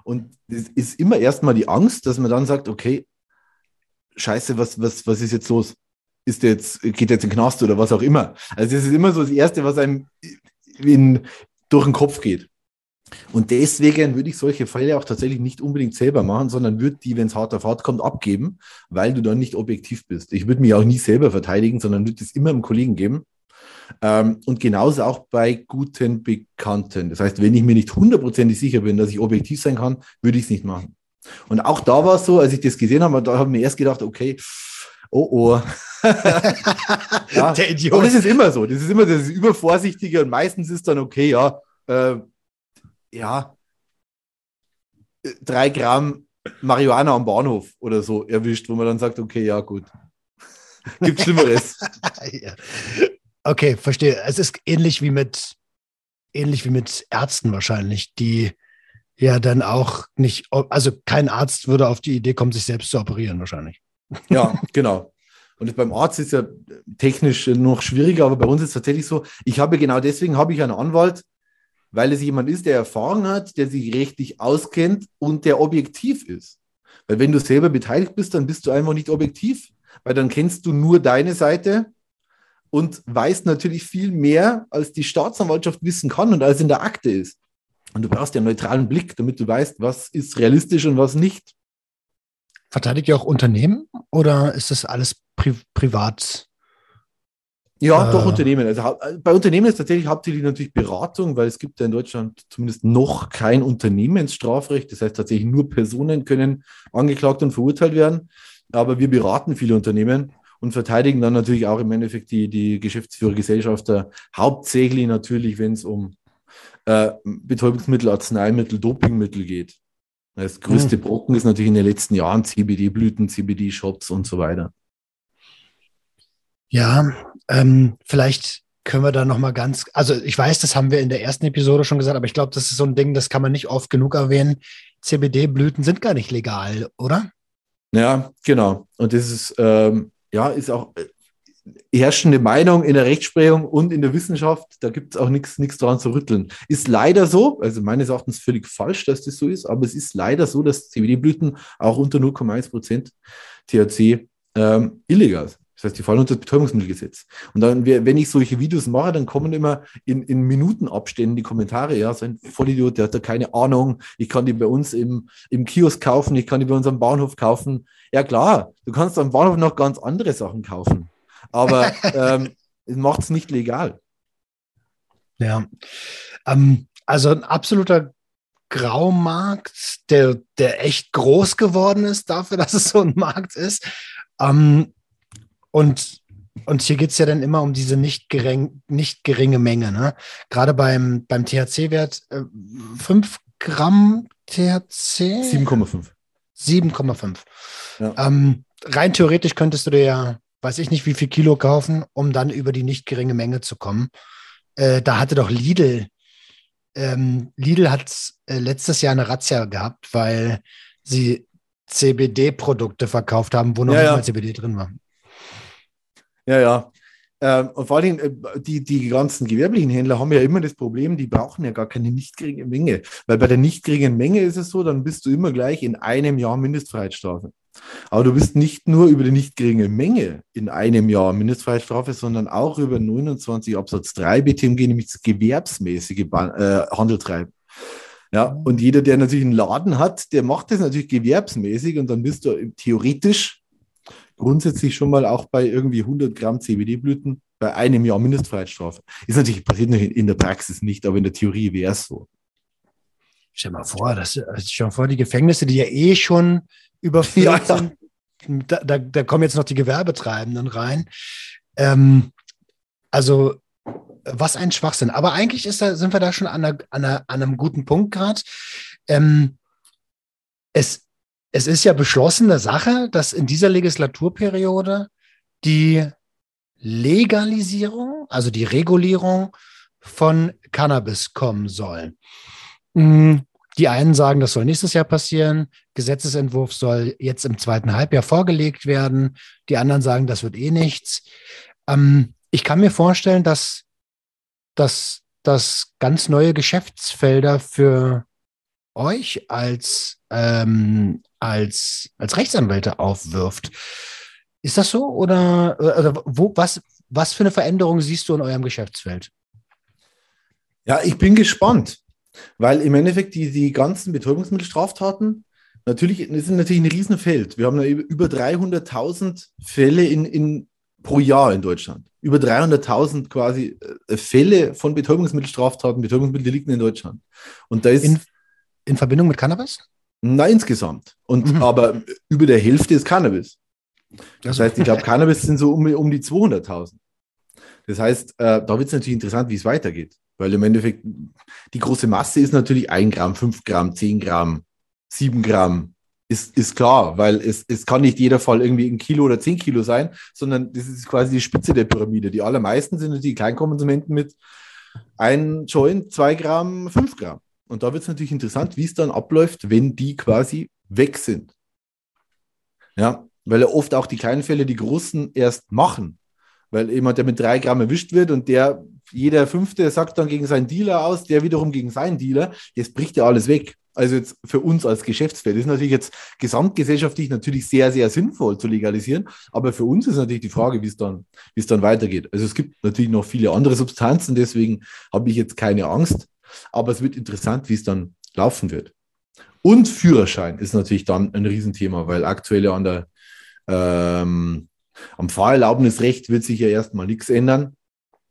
Und das ist immer erstmal die Angst, dass man dann sagt, okay, scheiße, was, was, was ist jetzt los? Ist der jetzt, geht der jetzt in den Knast oder was auch immer? Also das ist immer so das Erste, was einem in, durch den Kopf geht. Und deswegen würde ich solche Fälle auch tatsächlich nicht unbedingt selber machen, sondern würde die, wenn es hart auf hart kommt, abgeben, weil du dann nicht objektiv bist. Ich würde mich auch nie selber verteidigen, sondern würde es immer einem Kollegen geben. Ähm, und genauso auch bei guten Bekannten. Das heißt, wenn ich mir nicht hundertprozentig sicher bin, dass ich objektiv sein kann, würde ich es nicht machen. Und auch da war es so, als ich das gesehen habe, da habe ich mir erst gedacht, okay, oh oh. [LAUGHS] ja. Der Idiot. Aber das ist immer so. Das ist immer das Übervorsichtige und meistens ist dann okay, ja, äh, ja, drei Gramm Marihuana am Bahnhof oder so erwischt, wo man dann sagt, okay, ja, gut. [LAUGHS] Gibt Schlimmeres. [LAUGHS] ja. Okay, verstehe. Es ist ähnlich wie mit ähnlich wie mit Ärzten wahrscheinlich, die ja dann auch nicht, also kein Arzt würde auf die Idee kommen, sich selbst zu operieren wahrscheinlich. [LAUGHS] Ja, genau. Und beim Arzt ist ja technisch noch schwieriger, aber bei uns ist es tatsächlich so, ich habe genau deswegen habe ich einen Anwalt, weil es jemand ist, der Erfahrung hat, der sich rechtlich auskennt und der objektiv ist. Weil wenn du selber beteiligt bist, dann bist du einfach nicht objektiv, weil dann kennst du nur deine Seite und weißt natürlich viel mehr, als die Staatsanwaltschaft wissen kann und als in der Akte ist. Und du brauchst ja einen neutralen Blick, damit du weißt, was ist realistisch und was nicht. Verteidigt ihr auch Unternehmen oder ist das alles pri privat? Ja, äh, doch Unternehmen. Also äh, bei Unternehmen ist tatsächlich hauptsächlich natürlich Beratung, weil es gibt ja in Deutschland zumindest noch kein Unternehmensstrafrecht. Das heißt tatsächlich nur Personen können angeklagt und verurteilt werden. Aber wir beraten viele Unternehmen und verteidigen dann natürlich auch im Endeffekt die, die Geschäftsführer, Gesellschafter, hauptsächlich natürlich, wenn es um äh, Betäubungsmittel, Arzneimittel, Dopingmittel geht. Das größte hm. Brocken ist natürlich in den letzten Jahren CBD-Blüten, CBD-Shops und so weiter. Ja, ähm, vielleicht können wir da noch mal ganz, also ich weiß, das haben wir in der ersten Episode schon gesagt, aber ich glaube, das ist so ein Ding, das kann man nicht oft genug erwähnen. CBD-Blüten sind gar nicht legal, oder? Ja, genau. Und das ist, ähm, ja, ist auch äh, herrschende Meinung in der Rechtsprechung und in der Wissenschaft. Da gibt es auch nichts daran zu rütteln. Ist leider so, also meines Erachtens völlig falsch, dass das so ist, aber es ist leider so, dass CBD-Blüten auch unter 0,1 Prozent THC ähm, illegal sind. Das heißt, die fallen unter das Betäubungsmittelgesetz. Und dann, wenn ich solche Videos mache, dann kommen immer in, in Minutenabständen die Kommentare, ja, so ein Vollidiot, der hat da keine Ahnung, ich kann die bei uns im, im Kiosk kaufen, ich kann die bei uns am Bahnhof kaufen. Ja klar, du kannst am Bahnhof noch ganz andere Sachen kaufen, aber [LAUGHS] ähm, es macht es nicht legal. Ja, ähm, also ein absoluter Graumarkt, der, der echt groß geworden ist dafür, [LAUGHS] dass es so ein Markt ist. Ähm, und, und hier geht es ja dann immer um diese nicht, gering, nicht geringe Menge. Ne? Gerade beim, beim THC-Wert äh, 5 Gramm THC? 7,5. 7,5. Ja. Ähm, rein theoretisch könntest du dir ja, weiß ich nicht, wie viel Kilo kaufen, um dann über die nicht geringe Menge zu kommen. Äh, da hatte doch Lidl, ähm, Lidl hat äh, letztes Jahr eine Razzia gehabt, weil sie CBD-Produkte verkauft haben, wo noch ja, nicht ja. mal CBD drin war. Ja, ja. Ähm, und vor allem, äh, die, die ganzen gewerblichen Händler haben ja immer das Problem, die brauchen ja gar keine nicht geringe Menge. Weil bei der nicht geringen Menge ist es so, dann bist du immer gleich in einem Jahr Mindestfreiheitsstrafe. Aber du bist nicht nur über die nicht geringe Menge in einem Jahr Mindestfreiheitsstrafe, sondern auch über 29 Absatz 3 BTMG, nämlich das gewerbsmäßige äh, Handel treiben. Ja, und jeder, der natürlich einen Laden hat, der macht das natürlich gewerbsmäßig und dann bist du theoretisch grundsätzlich schon mal auch bei irgendwie 100 Gramm CBD-Blüten bei einem Jahr Mindestfreiheitsstrafe. Ist natürlich passiert in der Praxis nicht, aber in der Theorie wäre es so. Stell mal vor, das ist schon vor, die Gefängnisse, die ja eh schon überfüllt [LAUGHS] ja, sind, da, da, da, kommen jetzt noch die Gewerbetreibenden rein. Ähm, also, was ein Schwachsinn. Aber eigentlich ist da, sind wir da schon an, einer, an, einer, an einem guten Punkt gerade. Ähm, es es ist ja beschlossene Sache, dass in dieser Legislaturperiode die Legalisierung, also die Regulierung von Cannabis kommen soll. Mm, die einen sagen, das soll nächstes Jahr passieren. Gesetzesentwurf soll jetzt im zweiten Halbjahr vorgelegt werden. Die anderen sagen, das wird eh nichts. Ähm, ich kann mir vorstellen, dass das ganz neue Geschäftsfelder für euch als, ähm, als, als Rechtsanwälte aufwirft. Ist das so? Oder, oder wo, was, was für eine Veränderung siehst du in eurem Geschäftsfeld? Ja, ich bin gespannt, weil im Endeffekt die, die ganzen Betäubungsmittelstraftaten, natürlich, das ist natürlich ein Riesenfeld. Wir haben über 300.000 Fälle in, in, pro Jahr in Deutschland. Über 300.000 quasi äh, Fälle von Betäubungsmittelstraftaten, Betäubungsmitteldelikten in Deutschland. Und da ist. In, in Verbindung mit Cannabis? Na, insgesamt. Und mhm. aber über der Hälfte ist Cannabis. Das heißt, ich glaube, Cannabis sind so um, um die 200.000. Das heißt, äh, da wird es natürlich interessant, wie es weitergeht. Weil im Endeffekt die große Masse ist natürlich 1 Gramm, 5 Gramm, 10 Gramm, 7 Gramm. Ist, ist klar, weil es, es kann nicht jeder Fall irgendwie ein Kilo oder 10 Kilo sein, sondern das ist quasi die Spitze der Pyramide. Die allermeisten sind natürlich Kleinkonsumenten mit 1 Joint, 2 Gramm, 5 Gramm. Und da wird es natürlich interessant, wie es dann abläuft, wenn die quasi weg sind. Ja, weil ja oft auch die kleinen Fälle die großen erst machen. Weil jemand, der mit drei Gramm erwischt wird und der, jeder Fünfte sagt dann gegen seinen Dealer aus, der wiederum gegen seinen Dealer, jetzt bricht ja alles weg. Also jetzt für uns als Geschäftsfeld ist natürlich jetzt gesamtgesellschaftlich natürlich sehr, sehr sinnvoll zu legalisieren. Aber für uns ist natürlich die Frage, wie dann, wie es dann weitergeht. Also es gibt natürlich noch viele andere Substanzen, deswegen habe ich jetzt keine Angst. Aber es wird interessant, wie es dann laufen wird. Und Führerschein ist natürlich dann ein Riesenthema, weil aktuell an der, ähm, am Fahrerlaubnisrecht wird sich ja erstmal nichts ändern.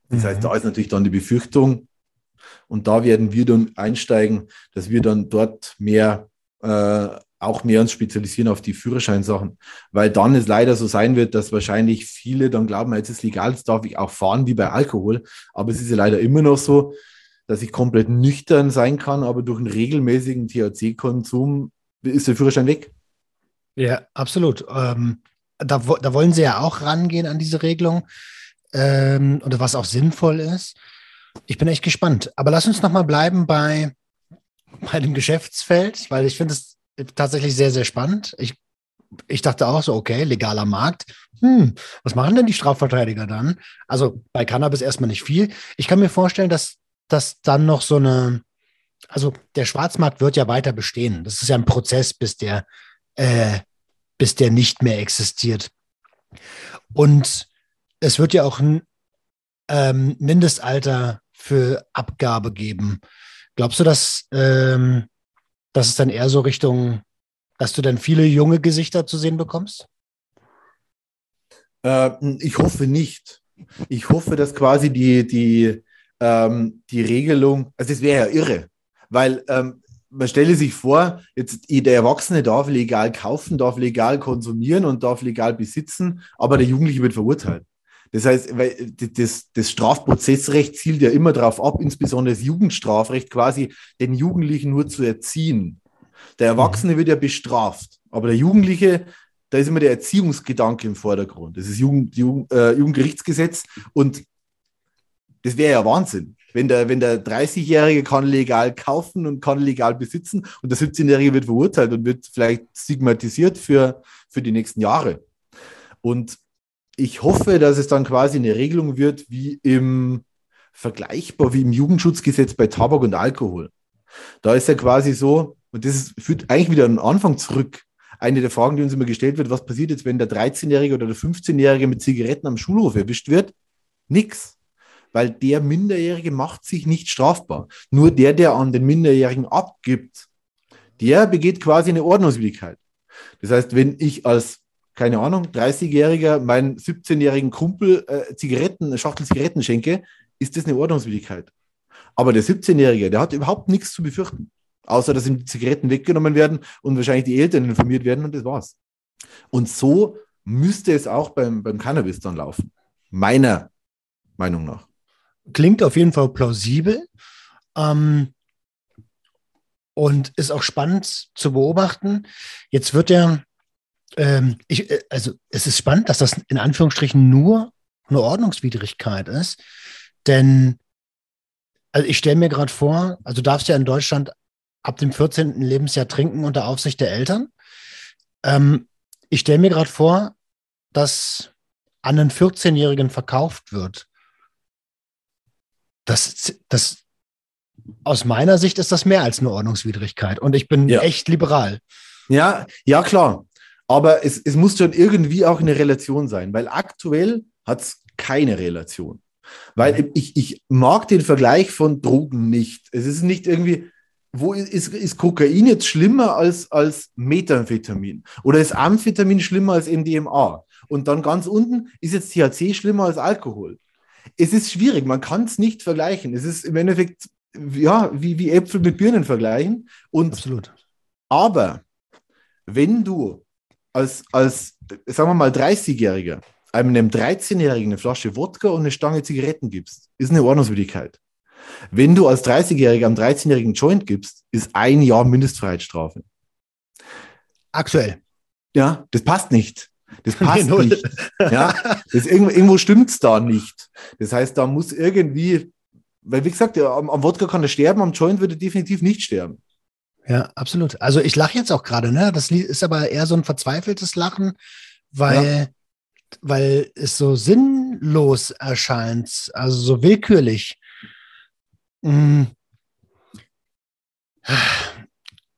Das heißt, da ist natürlich dann die Befürchtung, und da werden wir dann einsteigen, dass wir dann dort mehr, äh, auch mehr uns spezialisieren auf die Führerscheinsachen, weil dann es leider so sein wird, dass wahrscheinlich viele dann glauben, jetzt ist legal, jetzt darf ich auch fahren wie bei Alkohol. Aber es ist ja leider immer noch so, dass ich komplett nüchtern sein kann, aber durch einen regelmäßigen THC-Konsum ist der Führerschein weg. Ja, absolut. Ähm, da, da, wollen sie ja auch rangehen an diese Regelung ähm, oder was auch sinnvoll ist. Ich bin echt gespannt. Aber lass uns nochmal bleiben bei, bei dem Geschäftsfeld, weil ich finde es tatsächlich sehr, sehr spannend. Ich, ich dachte auch so, okay, legaler Markt. Hm, was machen denn die Strafverteidiger dann? Also bei Cannabis erstmal nicht viel. Ich kann mir vorstellen, dass dass dann noch so eine, also der Schwarzmarkt wird ja weiter bestehen. Das ist ja ein Prozess, bis der, äh, bis der nicht mehr existiert. Und es wird ja auch ein ähm, Mindestalter für Abgabe geben. Glaubst du, dass, ähm, dass es dann eher so Richtung, dass du dann viele junge Gesichter zu sehen bekommst? Äh, ich hoffe nicht. Ich hoffe, dass quasi die, die, ähm, die Regelung, also es wäre ja irre, weil ähm, man stelle sich vor, jetzt der Erwachsene darf legal kaufen, darf legal konsumieren und darf legal besitzen, aber der Jugendliche wird verurteilt. Das heißt, weil das, das Strafprozessrecht zielt ja immer darauf ab, insbesondere das Jugendstrafrecht, quasi den Jugendlichen nur zu erziehen. Der Erwachsene wird ja bestraft, aber der Jugendliche, da ist immer der Erziehungsgedanke im Vordergrund. Das ist Jugend, Jugend, äh, Jugendgerichtsgesetz und das wäre ja Wahnsinn. Wenn der, wenn der 30-Jährige kann legal kaufen und kann legal besitzen und der 17-Jährige wird verurteilt und wird vielleicht stigmatisiert für, für die nächsten Jahre. Und ich hoffe, dass es dann quasi eine Regelung wird wie im vergleichbar wie im Jugendschutzgesetz bei Tabak und Alkohol. Da ist ja quasi so, und das ist, führt eigentlich wieder an den Anfang zurück. Eine der Fragen, die uns immer gestellt wird, was passiert jetzt, wenn der 13-Jährige oder der 15-Jährige mit Zigaretten am Schulhof erwischt wird? Nix. Weil der Minderjährige macht sich nicht strafbar. Nur der, der an den Minderjährigen abgibt, der begeht quasi eine Ordnungswidrigkeit. Das heißt, wenn ich als keine Ahnung, 30-Jähriger meinen 17-jährigen Kumpel äh, Zigaretten, eine Schachtel Zigaretten schenke, ist das eine Ordnungswidrigkeit. Aber der 17-Jährige, der hat überhaupt nichts zu befürchten, außer dass ihm die Zigaretten weggenommen werden und wahrscheinlich die Eltern informiert werden und das war's. Und so müsste es auch beim, beim Cannabis dann laufen. Meiner Meinung nach. Klingt auf jeden Fall plausibel. Ähm, und ist auch spannend zu beobachten. Jetzt wird ja ähm, ich, äh, also es ist spannend, dass das in Anführungsstrichen nur eine Ordnungswidrigkeit ist. Denn also ich stelle mir gerade vor, also du darfst ja in Deutschland ab dem 14. Lebensjahr trinken unter Aufsicht der Eltern. Ähm, ich stelle mir gerade vor, dass an einen 14-Jährigen verkauft wird. Das, das, aus meiner Sicht ist das mehr als eine Ordnungswidrigkeit. Und ich bin ja. echt liberal. Ja, ja, klar. Aber es, es muss schon irgendwie auch eine Relation sein, weil aktuell hat es keine Relation. Weil mhm. ich, ich mag den Vergleich von Drogen nicht. Es ist nicht irgendwie, wo ist, ist Kokain jetzt schlimmer als, als Methamphetamin? Oder ist Amphetamin schlimmer als MDMA? Und dann ganz unten ist jetzt THC schlimmer als Alkohol. Es ist schwierig, man kann es nicht vergleichen. Es ist im Endeffekt, ja, wie, wie Äpfel mit Birnen vergleichen. Und, Absolut. Aber wenn du als, als sagen wir mal, 30-Jähriger einem 13-Jährigen eine Flasche Wodka und eine Stange Zigaretten gibst, ist eine Ordnungswidrigkeit. Wenn du als 30-Jähriger einem 13-Jährigen Joint gibst, ist ein Jahr Mindestfreiheitsstrafe. Aktuell. Ja, das passt nicht. Das [LAUGHS] passt nicht. Ja, das irgendwo, irgendwo stimmt es da nicht. Das heißt, da muss irgendwie, weil wie gesagt, am, am Wodka kann er sterben, am Joint würde er definitiv nicht sterben. Ja, absolut. Also ich lache jetzt auch gerade, ne? Das ist aber eher so ein verzweifeltes Lachen, weil, ja. weil es so sinnlos erscheint, also so willkürlich. Hm.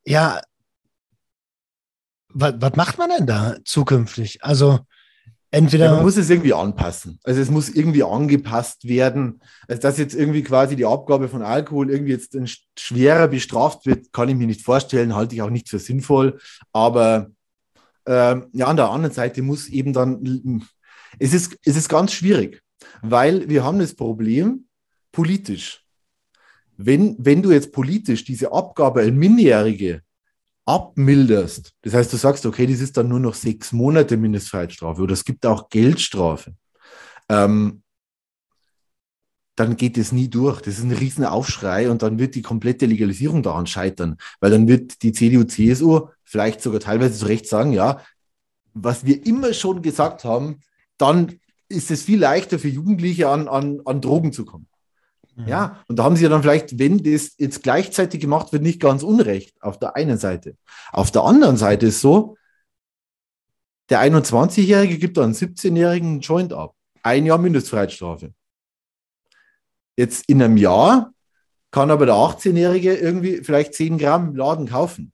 Ja, was, macht man denn da zukünftig? Also Entweder ja, man muss es irgendwie anpassen. Also es muss irgendwie angepasst werden. Also dass jetzt irgendwie quasi die Abgabe von Alkohol irgendwie jetzt schwerer bestraft wird, kann ich mir nicht vorstellen, halte ich auch nicht für sinnvoll. Aber ähm, ja, an der anderen Seite muss eben dann, es ist, es ist ganz schwierig, weil wir haben das Problem politisch. Wenn, wenn du jetzt politisch diese Abgabe an Minderjährige abmilderst, das heißt, du sagst, okay, das ist dann nur noch sechs Monate Mindestfreiheitsstrafe oder es gibt auch Geldstrafe, ähm, dann geht es nie durch. Das ist ein riesen Aufschrei und dann wird die komplette Legalisierung daran scheitern, weil dann wird die CDU, CSU vielleicht sogar teilweise zu Recht sagen, ja, was wir immer schon gesagt haben, dann ist es viel leichter für Jugendliche an, an, an Drogen zu kommen. Ja, mhm. und da haben sie ja dann vielleicht, wenn das jetzt gleichzeitig gemacht wird, nicht ganz unrecht auf der einen Seite. Auf der anderen Seite ist so, der 21-Jährige gibt dann 17-Jährigen Joint ab. Ein Jahr Mindestfreiheitsstrafe. Jetzt in einem Jahr kann aber der 18-Jährige irgendwie vielleicht 10 Gramm Laden kaufen.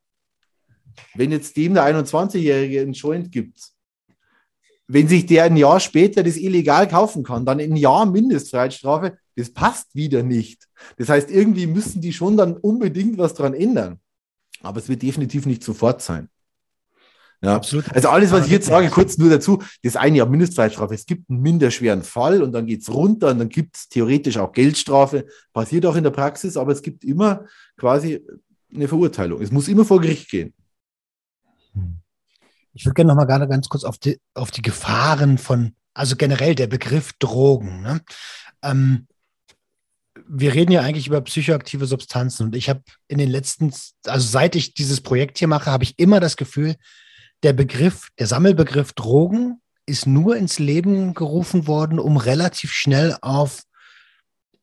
Wenn jetzt dem der 21-Jährige einen Joint gibt, wenn sich der ein Jahr später das illegal kaufen kann, dann ein Jahr Mindestfreiheitsstrafe, das passt wieder nicht. Das heißt, irgendwie müssen die schon dann unbedingt was dran ändern. Aber es wird definitiv nicht sofort sein. Ja, absolut. Also alles, was ich jetzt sage, kurz nur dazu, das eine Jahr Mindestfreiheitsstrafe. Es gibt einen minderschweren Fall und dann geht es runter und dann gibt es theoretisch auch Geldstrafe. Passiert auch in der Praxis, aber es gibt immer quasi eine Verurteilung. Es muss immer vor Gericht gehen. Ich würde gerne noch mal gerade ganz kurz auf die, auf die Gefahren von, also generell der Begriff Drogen. Ne? Ähm, wir reden ja eigentlich über psychoaktive Substanzen und ich habe in den letzten, also seit ich dieses Projekt hier mache, habe ich immer das Gefühl, der Begriff, der Sammelbegriff Drogen ist nur ins Leben gerufen worden, um relativ schnell auf,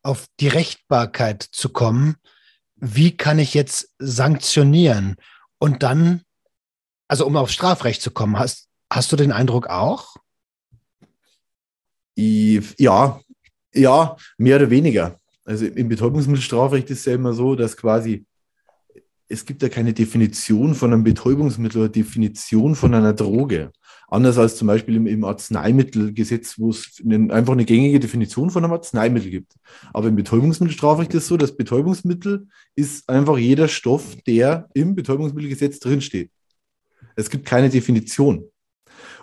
auf die Rechtbarkeit zu kommen. Wie kann ich jetzt sanktionieren? Und dann, also um aufs Strafrecht zu kommen, hast, hast du den Eindruck auch? Ja, ja, mehr oder weniger. Also im Betäubungsmittelstrafrecht ist es ja immer so, dass quasi es gibt ja keine Definition von einem Betäubungsmittel oder Definition von einer Droge. Anders als zum Beispiel im, im Arzneimittelgesetz, wo es einen, einfach eine gängige Definition von einem Arzneimittel gibt. Aber im Betäubungsmittelstrafrecht ist es so, dass Betäubungsmittel ist einfach jeder Stoff, der im Betäubungsmittelgesetz drinsteht. Es gibt keine Definition.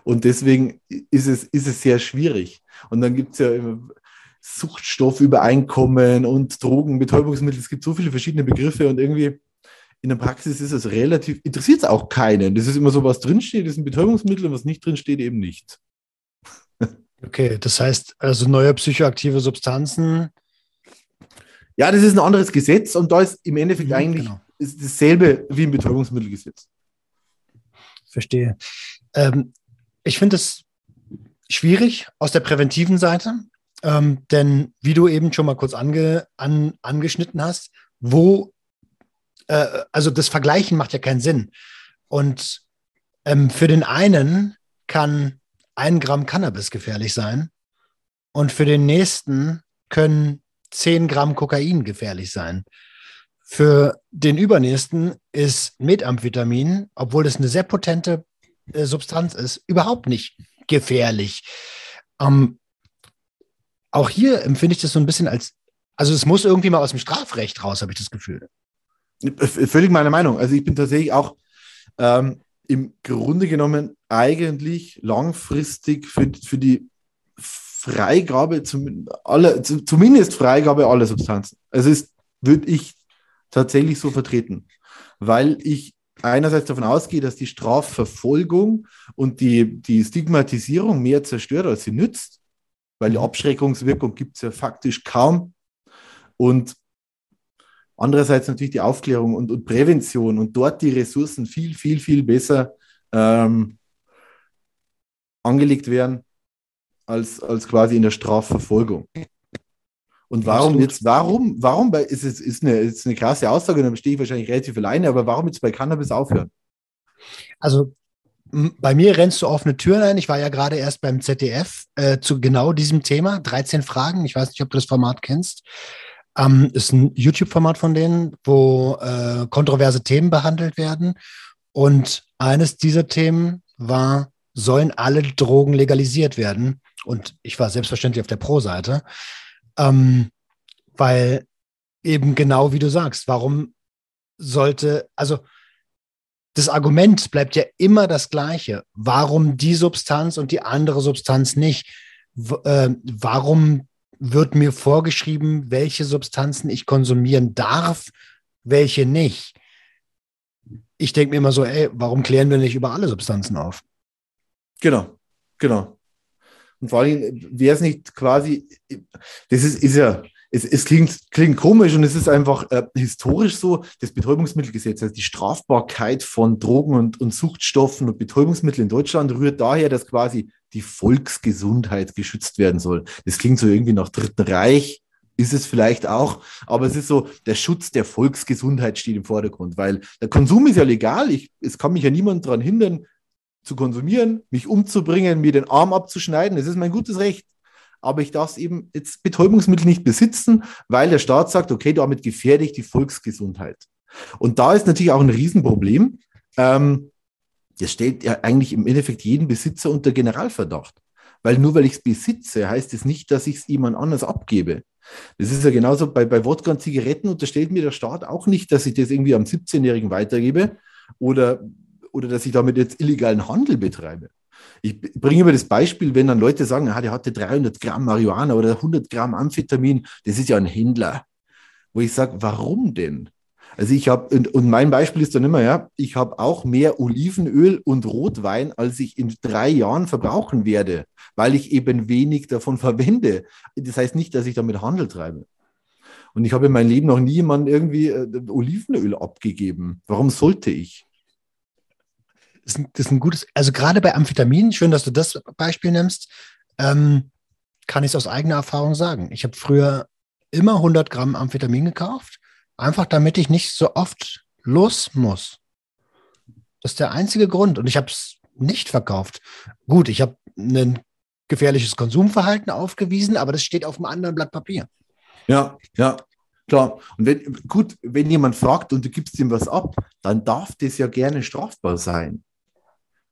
Und deswegen ist es, ist es sehr schwierig. Und dann gibt es ja immer Suchtstoffübereinkommen und Drogen, Betäubungsmittel. Es gibt so viele verschiedene Begriffe und irgendwie in der Praxis ist es relativ, interessiert es auch keinen. Das ist immer so, was drinsteht, ist ein Betäubungsmittel und was nicht drinsteht, eben nicht. [LAUGHS] Okay, das heißt, also neue psychoaktive Substanzen. Ja, das ist ein anderes Gesetz und da ist im Endeffekt mhm, eigentlich genau. ist dasselbe wie im Betäubungsmittelgesetz. Verstehe. Ähm, ich finde es schwierig aus der präventiven Seite, ähm, denn wie du eben schon mal kurz ange, an, angeschnitten hast, wo äh, also das Vergleichen macht ja keinen Sinn. Und ähm, für den einen kann ein Gramm Cannabis gefährlich sein und für den nächsten können zehn Gramm Kokain gefährlich sein. Für den übernächsten ist Methamphetamin, obwohl es eine sehr potente äh, Substanz ist, überhaupt nicht gefährlich. Ähm, auch hier empfinde ich das so ein bisschen als, also es muss irgendwie mal aus dem Strafrecht raus, habe ich das Gefühl. Völlig meine Meinung. Also ich bin tatsächlich auch ähm, im Grunde genommen eigentlich langfristig für, für die Freigabe, zum, aller, zumindest Freigabe aller Substanzen. Also ist, würde ich tatsächlich so vertreten, weil ich einerseits davon ausgehe, dass die Strafverfolgung und die, die Stigmatisierung mehr zerstört, als sie nützt, weil die Abschreckungswirkung gibt es ja faktisch kaum. Und Andererseits natürlich die Aufklärung und, und Prävention und dort die Ressourcen viel, viel, viel besser ähm, angelegt werden als, als quasi in der Strafverfolgung. Und warum Absolut. jetzt, warum, warum bei, ist es ist eine, ist eine krasse Aussage, da stehe ich wahrscheinlich relativ alleine, aber warum jetzt bei Cannabis aufhören? Also bei mir rennst du offene Türen ein. Ich war ja gerade erst beim ZDF äh, zu genau diesem Thema. 13 Fragen. Ich weiß nicht, ob du das Format kennst. Ähm, ist ein YouTube-Format von denen, wo äh, kontroverse Themen behandelt werden. Und eines dieser Themen war, sollen alle Drogen legalisiert werden? Und ich war selbstverständlich auf der Pro-Seite, ähm, weil eben genau wie du sagst, warum sollte, also das Argument bleibt ja immer das gleiche. Warum die Substanz und die andere Substanz nicht? W äh, warum wird mir vorgeschrieben, welche Substanzen ich konsumieren darf, welche nicht. Ich denke mir immer so, ey, warum klären wir nicht über alle Substanzen auf? Genau, genau. Und vor allem wäre es nicht quasi, das ist, ist ja, es, es klingt, klingt komisch und es ist einfach äh, historisch so, das Betäubungsmittelgesetz, also die Strafbarkeit von Drogen und, und Suchtstoffen und Betäubungsmitteln in Deutschland rührt daher, dass quasi die Volksgesundheit geschützt werden soll. Das klingt so irgendwie nach Dritten Reich, ist es vielleicht auch, aber es ist so, der Schutz der Volksgesundheit steht im Vordergrund, weil der Konsum ist ja legal. Ich, es kann mich ja niemand daran hindern, zu konsumieren, mich umzubringen, mir den Arm abzuschneiden. Das ist mein gutes Recht. Aber ich darf es eben jetzt Betäubungsmittel nicht besitzen, weil der Staat sagt, okay, damit gefährde ich die Volksgesundheit. Und da ist natürlich auch ein Riesenproblem. Ähm, das stellt ja eigentlich im Endeffekt jeden Besitzer unter Generalverdacht. Weil nur weil ich es besitze, heißt es nicht, dass ich es jemand anders abgebe. Das ist ja genauso bei, bei Wodka und Zigaretten unterstellt mir der Staat auch nicht, dass ich das irgendwie am 17-Jährigen weitergebe oder, oder dass ich damit jetzt illegalen Handel betreibe. Ich bringe immer das Beispiel, wenn dann Leute sagen, ah, der hatte 300 Gramm Marihuana oder 100 Gramm Amphetamin, das ist ja ein Händler. Wo ich sage, warum denn? Also ich habe, und, und, mein Beispiel ist dann immer, ja, ich habe auch mehr Olivenöl und Rotwein, als ich in drei Jahren verbrauchen werde, weil ich eben wenig davon [LAUGHS] verwende. Das heißt nicht, dass ich damit Handel treibe. Und ich habe in meinem Leben noch nie jemandem irgendwie äh, Olivenöl abgegeben. Warum sollte ich? Das ist, ein, ist ein gutes, also gerade bei Amphetamin, schön, dass du das Beispiel nimmst, ähm, kann ich es aus eigener Erfahrung sagen. Ich habe früher immer 100 Gramm Amphetamin gekauft Einfach damit ich nicht so oft los muss. Das ist der einzige Grund. Und ich habe es nicht verkauft. Gut, ich habe ein gefährliches Konsumverhalten aufgewiesen, aber das steht auf einem anderen Blatt Papier. Ja, ja, klar. Und wenn, gut, wenn jemand fragt und du gibst ihm was ab, dann darf das ja gerne strafbar sein.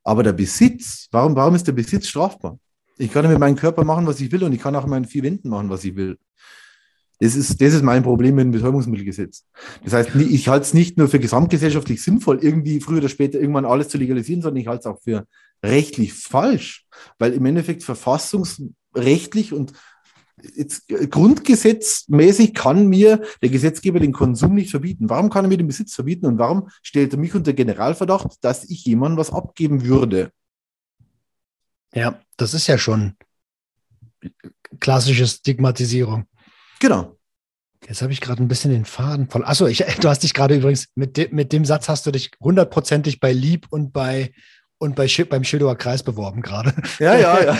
Aber der Besitz, warum, warum ist der Besitz strafbar? Ich kann mit meinem Körper machen, was ich will und ich kann auch in meinen vier Wänden machen, was ich will. Das ist, das ist mein Problem mit dem Betäubungsmittelgesetz. Das heißt, ich halte es nicht nur für gesamtgesellschaftlich sinnvoll, irgendwie früher oder später irgendwann alles zu legalisieren, sondern ich halte es auch für rechtlich falsch, weil im Endeffekt verfassungsrechtlich und jetzt grundgesetzmäßig kann mir der Gesetzgeber den Konsum nicht verbieten. Warum kann er mir den Besitz verbieten und warum stellt er mich unter Generalverdacht, dass ich jemandem was abgeben würde? Ja, das ist ja schon klassische Stigmatisierung. Genau. Jetzt habe ich gerade ein bisschen den Faden voll. Achso, ich, [LAUGHS] du hast dich gerade übrigens, mit, de, mit dem Satz hast du dich hundertprozentig bei Lieb und bei und bei, beim Schildower Kreis beworben gerade. Ja, ja, ja.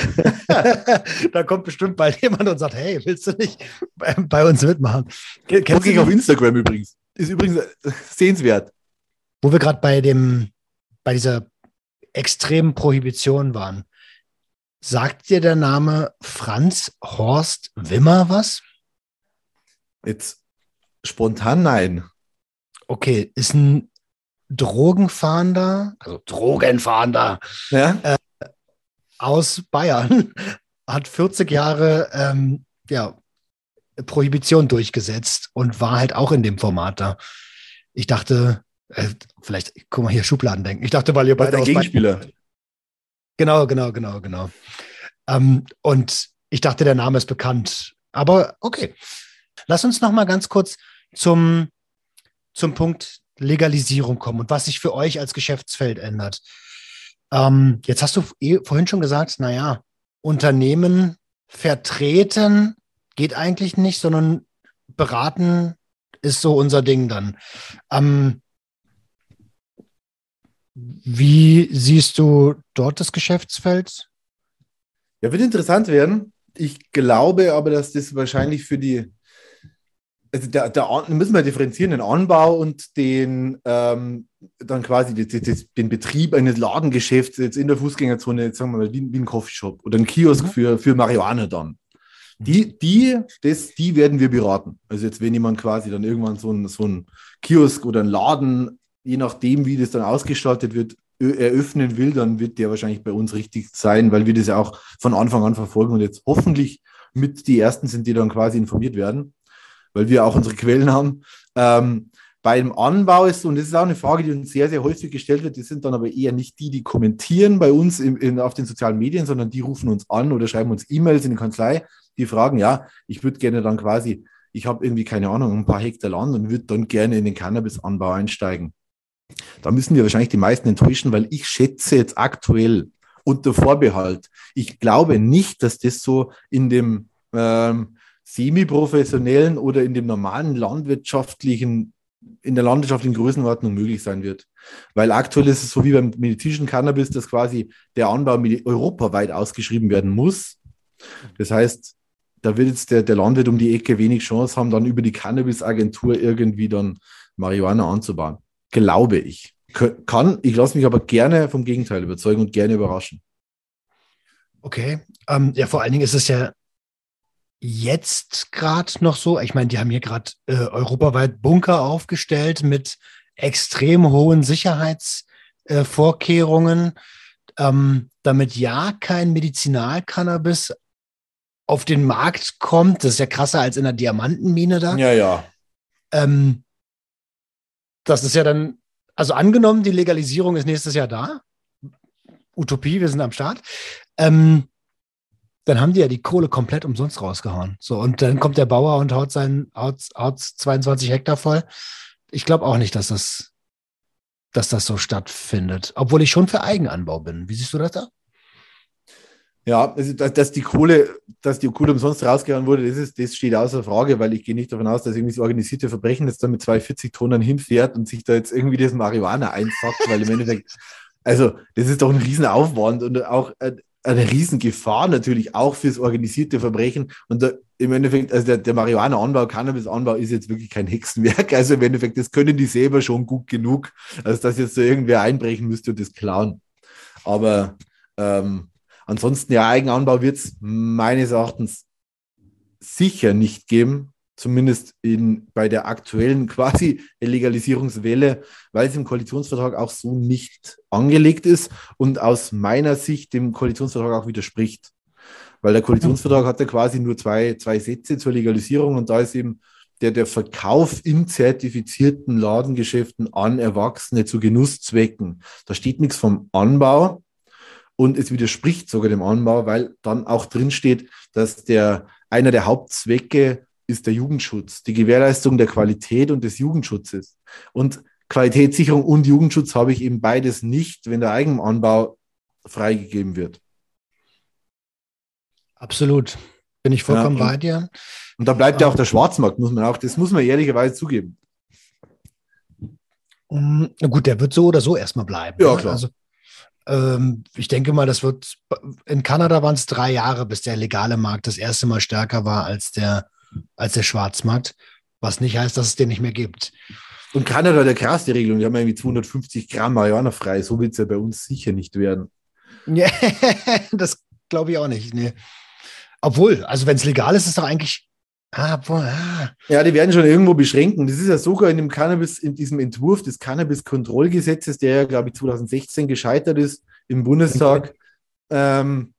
[LAUGHS] da kommt bestimmt bald jemand und sagt, hey, willst du nicht bei, bei uns mitmachen? Kennst du auf Instagram übrigens. Ist übrigens äh, sehenswert. Wo wir gerade bei dem, bei dieser extremen Prohibition waren. Sagt dir der Name Franz Horst Wimmer was? Jetzt spontan nein. Okay, ist ein Drogenfahnder, also Drogenfahnder ja? äh, aus Bayern, [LAUGHS] hat 40 Jahre ähm, ja, Prohibition durchgesetzt und war halt auch in dem Format da. Ich dachte, äh, vielleicht, guck mal hier, Schubladen denken. Ich dachte, weil ihr beide aus Gegenspieler. Bayern Genau, genau, genau, genau. Ähm, und ich dachte, der Name ist bekannt. Aber okay. Lass uns noch mal ganz kurz zum, zum Punkt Legalisierung kommen und was sich für euch als Geschäftsfeld ändert. Ähm, jetzt hast du eh, vorhin schon gesagt, naja, Unternehmen vertreten geht eigentlich nicht, sondern beraten ist so unser Ding dann. Ähm, wie siehst du dort das Geschäftsfeld? Ja, wird interessant werden. Ich glaube aber, dass das wahrscheinlich für die also der, der, müssen wir differenzieren, den Anbau und den ähm, dann quasi die, die, den Betrieb eines Ladengeschäfts jetzt in der Fußgängerzone, jetzt sagen wir mal, wie, wie ein Coffeeshop oder ein Kiosk mhm. für, für Marihuana dann. Die, die, das, die werden wir beraten. Also jetzt, wenn jemand quasi dann irgendwann so ein, so ein Kiosk oder ein Laden, je nachdem, wie das dann ausgestaltet wird, eröffnen will, dann wird der wahrscheinlich bei uns richtig sein, weil wir das ja auch von Anfang an verfolgen und jetzt hoffentlich mit die Ersten sind, die dann quasi informiert werden weil wir auch unsere Quellen haben. Ähm, beim Anbau ist, und das ist auch eine Frage, die uns sehr, sehr häufig gestellt wird, die sind dann aber eher nicht die, die kommentieren bei uns in, in, auf den sozialen Medien, sondern die rufen uns an oder schreiben uns E-Mails in die Kanzlei, die fragen, ja, ich würde gerne dann quasi, ich habe irgendwie keine Ahnung, ein paar Hektar Land und würde dann gerne in den Cannabis-Anbau einsteigen. Da müssen wir wahrscheinlich die meisten enttäuschen, weil ich schätze jetzt aktuell unter Vorbehalt, ich glaube nicht, dass das so in dem ähm, semi-professionellen oder in dem normalen landwirtschaftlichen, in der landwirtschaftlichen Größenordnung möglich sein wird. Weil aktuell ist es so wie beim medizinischen Cannabis, dass quasi der Anbau europaweit ausgeschrieben werden muss. Das heißt, da wird jetzt der, der Landwirt um die Ecke wenig Chance haben, dann über die Cannabis-Agentur irgendwie dann Marihuana anzubauen. Glaube ich. Kann, ich lasse mich aber gerne vom Gegenteil überzeugen und gerne überraschen. Okay. Ähm, ja, vor allen Dingen ist es ja jetzt gerade noch so? Ich meine, die haben hier gerade äh, europaweit Bunker aufgestellt mit extrem hohen Sicherheitsstandards. äh, ähm, damit ja kein Medizinalcannabis auf den Markt kommt. Das ist ja krasser als in der Diamantenmine da. Ja, ja. Ähm, das ist ja dann, also angenommen, die Legalisierung ist nächstes Jahr da. Utopie, wir sind am Start. Ähm, dann haben die ja die Kohle komplett umsonst rausgehauen. So, und dann kommt der Bauer und haut seinen, haut, haut 22 Hektar voll. Ich glaube auch nicht, dass das, dass das so stattfindet. Obwohl ich schon für Eigenanbau bin. Wie siehst du das da? Ja, also dass, die Kohle, dass die Kohle umsonst rausgehauen wurde, das, ist, das steht außer Frage, weil ich gehe nicht davon aus, dass irgendwie das organisierte Verbrechen jetzt da mit 240 Tonnen hinfährt und sich da jetzt irgendwie das Marihuana einsackt, weil im Endeffekt, also das ist doch ein Riesenaufwand und auch eine Riesengefahr natürlich auch fürs organisierte Verbrechen. Und da, im Endeffekt, also der, der Marihuana-Anbau, Cannabis-Anbau ist jetzt wirklich kein Hexenwerk. [LAUGHS] Also im Endeffekt, das können die selber schon gut genug, als dass jetzt so irgendwer einbrechen müsste und das klauen. Aber ähm, Ansonsten, ja, Eigenanbau wird es meines Erachtens sicher nicht geben, zumindest in, bei der aktuellen [LAUGHS] quasi Legalisierungswelle, weil es im Koalitionsvertrag auch so nicht angelegt ist und aus meiner Sicht dem Koalitionsvertrag auch widerspricht. Weil der Koalitionsvertrag hatte quasi nur zwei, zwei Sätze zur Legalisierung und da ist eben der, der Verkauf in zertifizierten Ladengeschäften an Erwachsene zu Genusszwecken. Da steht nichts vom Anbau, und es widerspricht sogar dem Anbau, weil dann auch drin steht, dass der einer der Hauptzwecke ist der Jugendschutz, die Gewährleistung der Qualität und des Jugendschutzes. Und Qualitätssicherung und Jugendschutz habe ich eben beides nicht, wenn der Eigenanbau freigegeben wird. Absolut. Bin ich vollkommen ja, bei dir. Und da bleibt ja auch der Schwarzmarkt, muss man auch, das muss man ehrlicherweise zugeben. Na gut, der wird so oder so erstmal bleiben. Ja, ne? klar. Also ähm, ich denke mal, das wird, in Kanada waren es drei Jahre, bis der legale Markt das erste Mal stärker war als der, als der Schwarzmarkt, was nicht heißt, dass es den nicht mehr gibt. Und Kanada hat eine krasse Regelung, die haben ja irgendwie 250 Gramm Marihuana frei, so wird es ja bei uns sicher nicht werden. Ja, [LAUGHS] das glaube ich auch nicht. Nee. Obwohl, also wenn es legal ist, ist es doch eigentlich Ah, boah, ah. Ja, die werden schon irgendwo beschränken. Das ist ja sogar in dem Cannabis, in diesem Entwurf des Cannabis-Kontrollgesetzes, der ja, glaube ich, 2016 gescheitert ist im Bundestag. Ähm,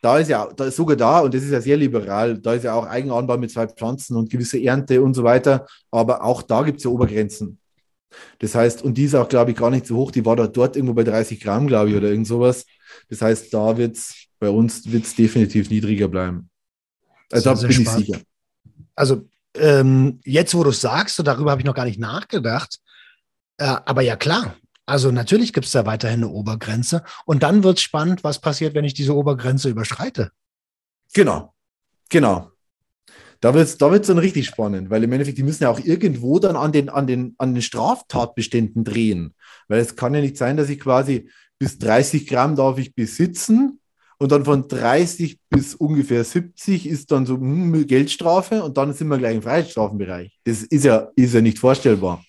da ist ja da ist sogar da, und das ist ja sehr liberal, da ist ja auch Eigenanbau mit zwei Pflanzen und gewisse Ernte und so weiter. Aber auch da gibt es ja Obergrenzen. Das heißt, und die ist auch, glaube ich, gar nicht so hoch. Die war da dort irgendwo bei 30 Gramm, glaube ich, oder irgend sowas. Das heißt, da wird es bei uns wird's definitiv niedriger bleiben. Also da bin spannend. ich sicher also ähm, jetzt, wo du es sagst, so darüber habe ich noch gar nicht nachgedacht. Äh, aber ja, klar. Also natürlich gibt es da weiterhin eine Obergrenze. Und dann wird es spannend, was passiert, wenn ich diese Obergrenze überschreite. Genau, genau. Da wird es da wird's dann richtig spannend, weil im Endeffekt, die müssen ja auch irgendwo dann an den, an, den, an den Straftatbeständen drehen. Weil es kann ja nicht sein, dass ich quasi bis 30 Gramm darf ich besitzen und dann von 30 bis ungefähr 70 ist dann so hm, Geldstrafe und dann sind wir gleich im Freiheitsstrafenbereich. Das ist ja, ist ja nicht vorstellbar.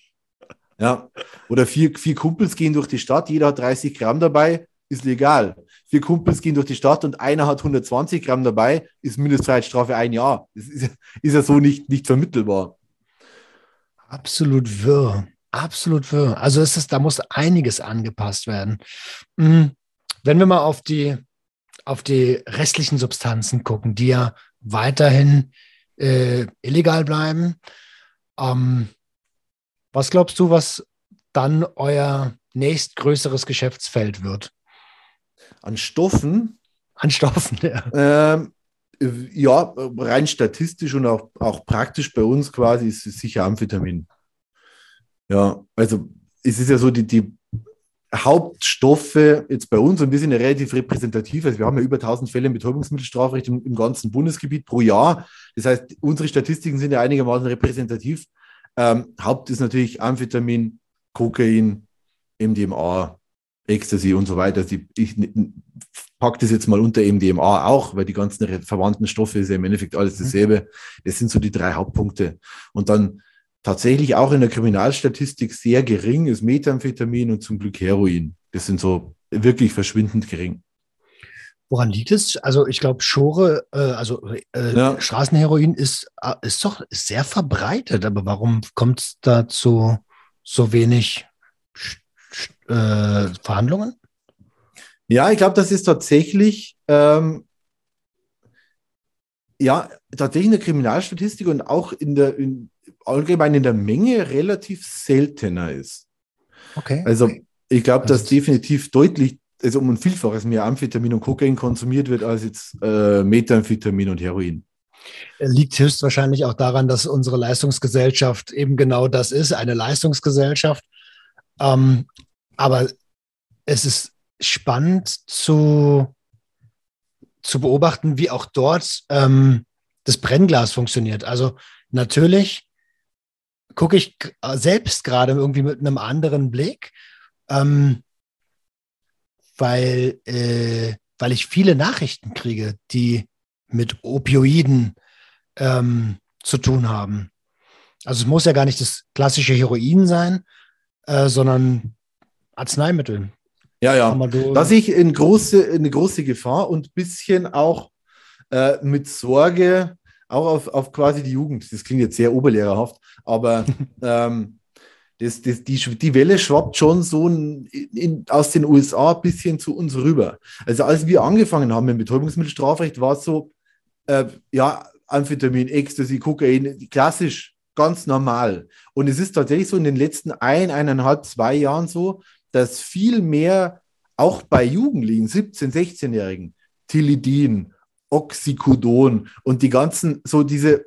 Ja. Oder vier, vier Kumpels gehen durch die Stadt, jeder hat 30 Gramm dabei, ist legal. Vier Kumpels gehen durch die Stadt und einer hat 120 Gramm dabei, ist Mindestfreiheitsstrafe ein Jahr. Das ist, ist ja so nicht, nicht vermittelbar. Absolut wirr. Absolut wirr. Also ist da muss einiges angepasst werden. Hm. Wenn wir mal auf die auf die restlichen Substanzen gucken, die ja weiterhin äh, illegal bleiben. Ähm, was glaubst du, was dann euer nächstgrößeres Geschäftsfeld wird? An Stoffen? An Stoffen, ja. Ähm, ja, rein statistisch und auch, auch praktisch bei uns quasi ist es sicher Amphetamin. Ja, also es ist ja so, die, die Hauptstoffe jetzt bei uns und wir sind ja relativ repräsentativ. Also wir haben ja über 1000 Fälle im Betäubungsmittelstrafrecht im, im, ganzen Bundesgebiet pro Jahr. Das heißt, unsere Statistiken sind ja einigermaßen repräsentativ. Ähm, Haupt ist natürlich Amphetamin, Kokain, MDMA, Ecstasy und so weiter. Also ich packe das jetzt mal unter MDMA auch, weil die ganzen verwandten Stoffe ist ja im Endeffekt alles mhm. dasselbe. Das sind so die drei Hauptpunkte. Und dann tatsächlich auch in der Kriminalstatistik sehr gering ist Methamphetamin und zum Glück Heroin. Das sind so wirklich verschwindend gering. Woran liegt es? Also ich glaube, Schore, äh, also äh, ja. Straßenheroin ist, äh, ist doch sehr verbreitet, aber warum kommt es da zu so wenig äh, Verhandlungen? Ja, ich glaube, das ist tatsächlich, ähm, ja, tatsächlich in der Kriminalstatistik und auch in der, in, allgemein in der Menge relativ seltener ist. Okay. Also ich glaube, dass definitiv deutlich, also um ein Vielfaches mehr Amphetamin und Kokain konsumiert wird als jetzt äh, Methamphetamin und Heroin. Liegt höchstwahrscheinlich auch daran, dass unsere Leistungsgesellschaft eben genau das ist, eine Leistungsgesellschaft. Ähm, aber es ist spannend zu, zu beobachten, wie auch dort ähm, das Brennglas funktioniert. Also natürlich gucke ich selbst gerade irgendwie mit einem anderen Blick, ähm, weil, äh, weil ich viele Nachrichten kriege, die mit Opioiden ähm, zu tun haben. Also es muss ja gar nicht das klassische Heroin sein, äh, sondern Arzneimittel. Ja, ja. Tramadol. Da sehe ich eine große, eine große Gefahr und ein bisschen auch äh, mit Sorge, auch auf, auf quasi die Jugend. Das klingt jetzt sehr oberlehrerhaft, aber [LAUGHS] ähm, das, das, die, die Welle schwappt schon so in, in, aus den USA ein bisschen zu uns rüber. Also als wir angefangen haben mit Betäubungsmittelstrafrecht, war es so, äh, ja, Amphetamin, Ecstasy, Kokain, klassisch, ganz normal. Und es ist tatsächlich so in den letzten ein, eineinhalb, zwei Jahren so, dass viel mehr auch bei Jugendlichen, 17-, 16-Jährigen, Tilidin, Oxycodon und die ganzen, so diese,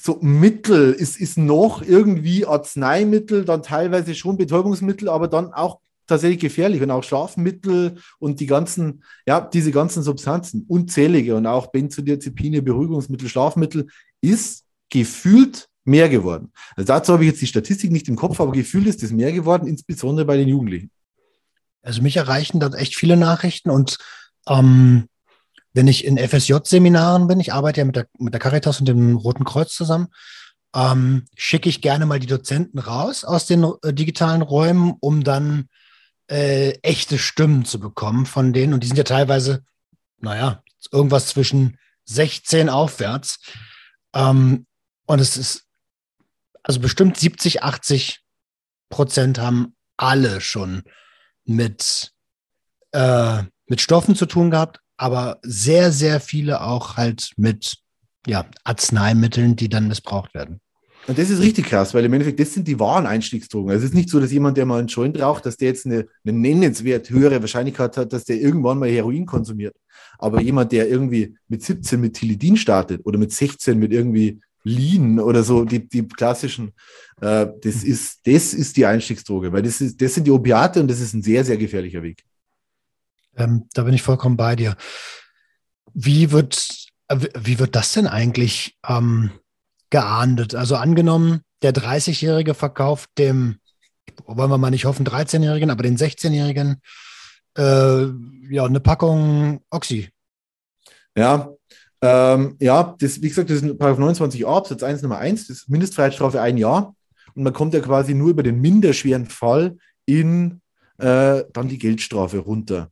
so Mittel, es ist noch irgendwie Arzneimittel, dann teilweise schon Betäubungsmittel, aber dann auch tatsächlich gefährlich und auch Schlafmittel und die ganzen, ja, diese ganzen Substanzen, unzählige und auch Benzodiazepine, Beruhigungsmittel, Schlafmittel, ist gefühlt mehr geworden. Also dazu habe ich jetzt die Statistik nicht im Kopf, aber gefühlt ist es mehr geworden, insbesondere bei den Jugendlichen. Also mich erreichen dort echt viele Nachrichten und ähm, wenn ich in FSJ-Seminaren bin, ich arbeite ja mit der, mit der Caritas und dem Roten Kreuz zusammen, ähm, schicke ich gerne mal die Dozenten raus aus den äh, digitalen Räumen, um dann äh, echte Stimmen zu bekommen von denen. Und die sind ja teilweise, naja, irgendwas zwischen 16 aufwärts. Ähm, und es ist, also bestimmt 70, 80 Prozent haben alle schon mit, äh, mit Stoffen zu tun gehabt, aber sehr, sehr viele auch halt mit ja, Arzneimitteln, die dann missbraucht werden. Und das ist richtig krass, weil im Endeffekt, das sind die wahren Einstiegsdrogen. Also es ist nicht so, dass jemand, der mal einen Joint raucht, dass der jetzt eine, eine nennenswert höhere Wahrscheinlichkeit hat, dass der irgendwann mal Heroin konsumiert. Aber jemand, der irgendwie mit 17 mit Tilidin startet oder mit 16 mit irgendwie Lean oder so, die, die klassischen, äh, das, ist, das ist die Einstiegsdroge, weil das, ist, das sind die Opiate und das ist ein sehr, sehr gefährlicher Weg. Ähm, da bin ich vollkommen bei dir. Wie wird, äh, wie wird das denn eigentlich ähm, geahndet? Also angenommen, der 30-Jährige verkauft dem, wollen wir mal nicht hoffen, 13-Jährigen, aber den 16-Jährigen äh, ja, eine Packung Oxy. Ja, ähm, ja, das, wie gesagt, das ist Paragraph 29a Absatz 1 Nummer 1, das ist Mindestfreiheitsstrafe ein Jahr. Und man kommt ja quasi nur über den minderschweren Fall in äh, dann die Geldstrafe runter.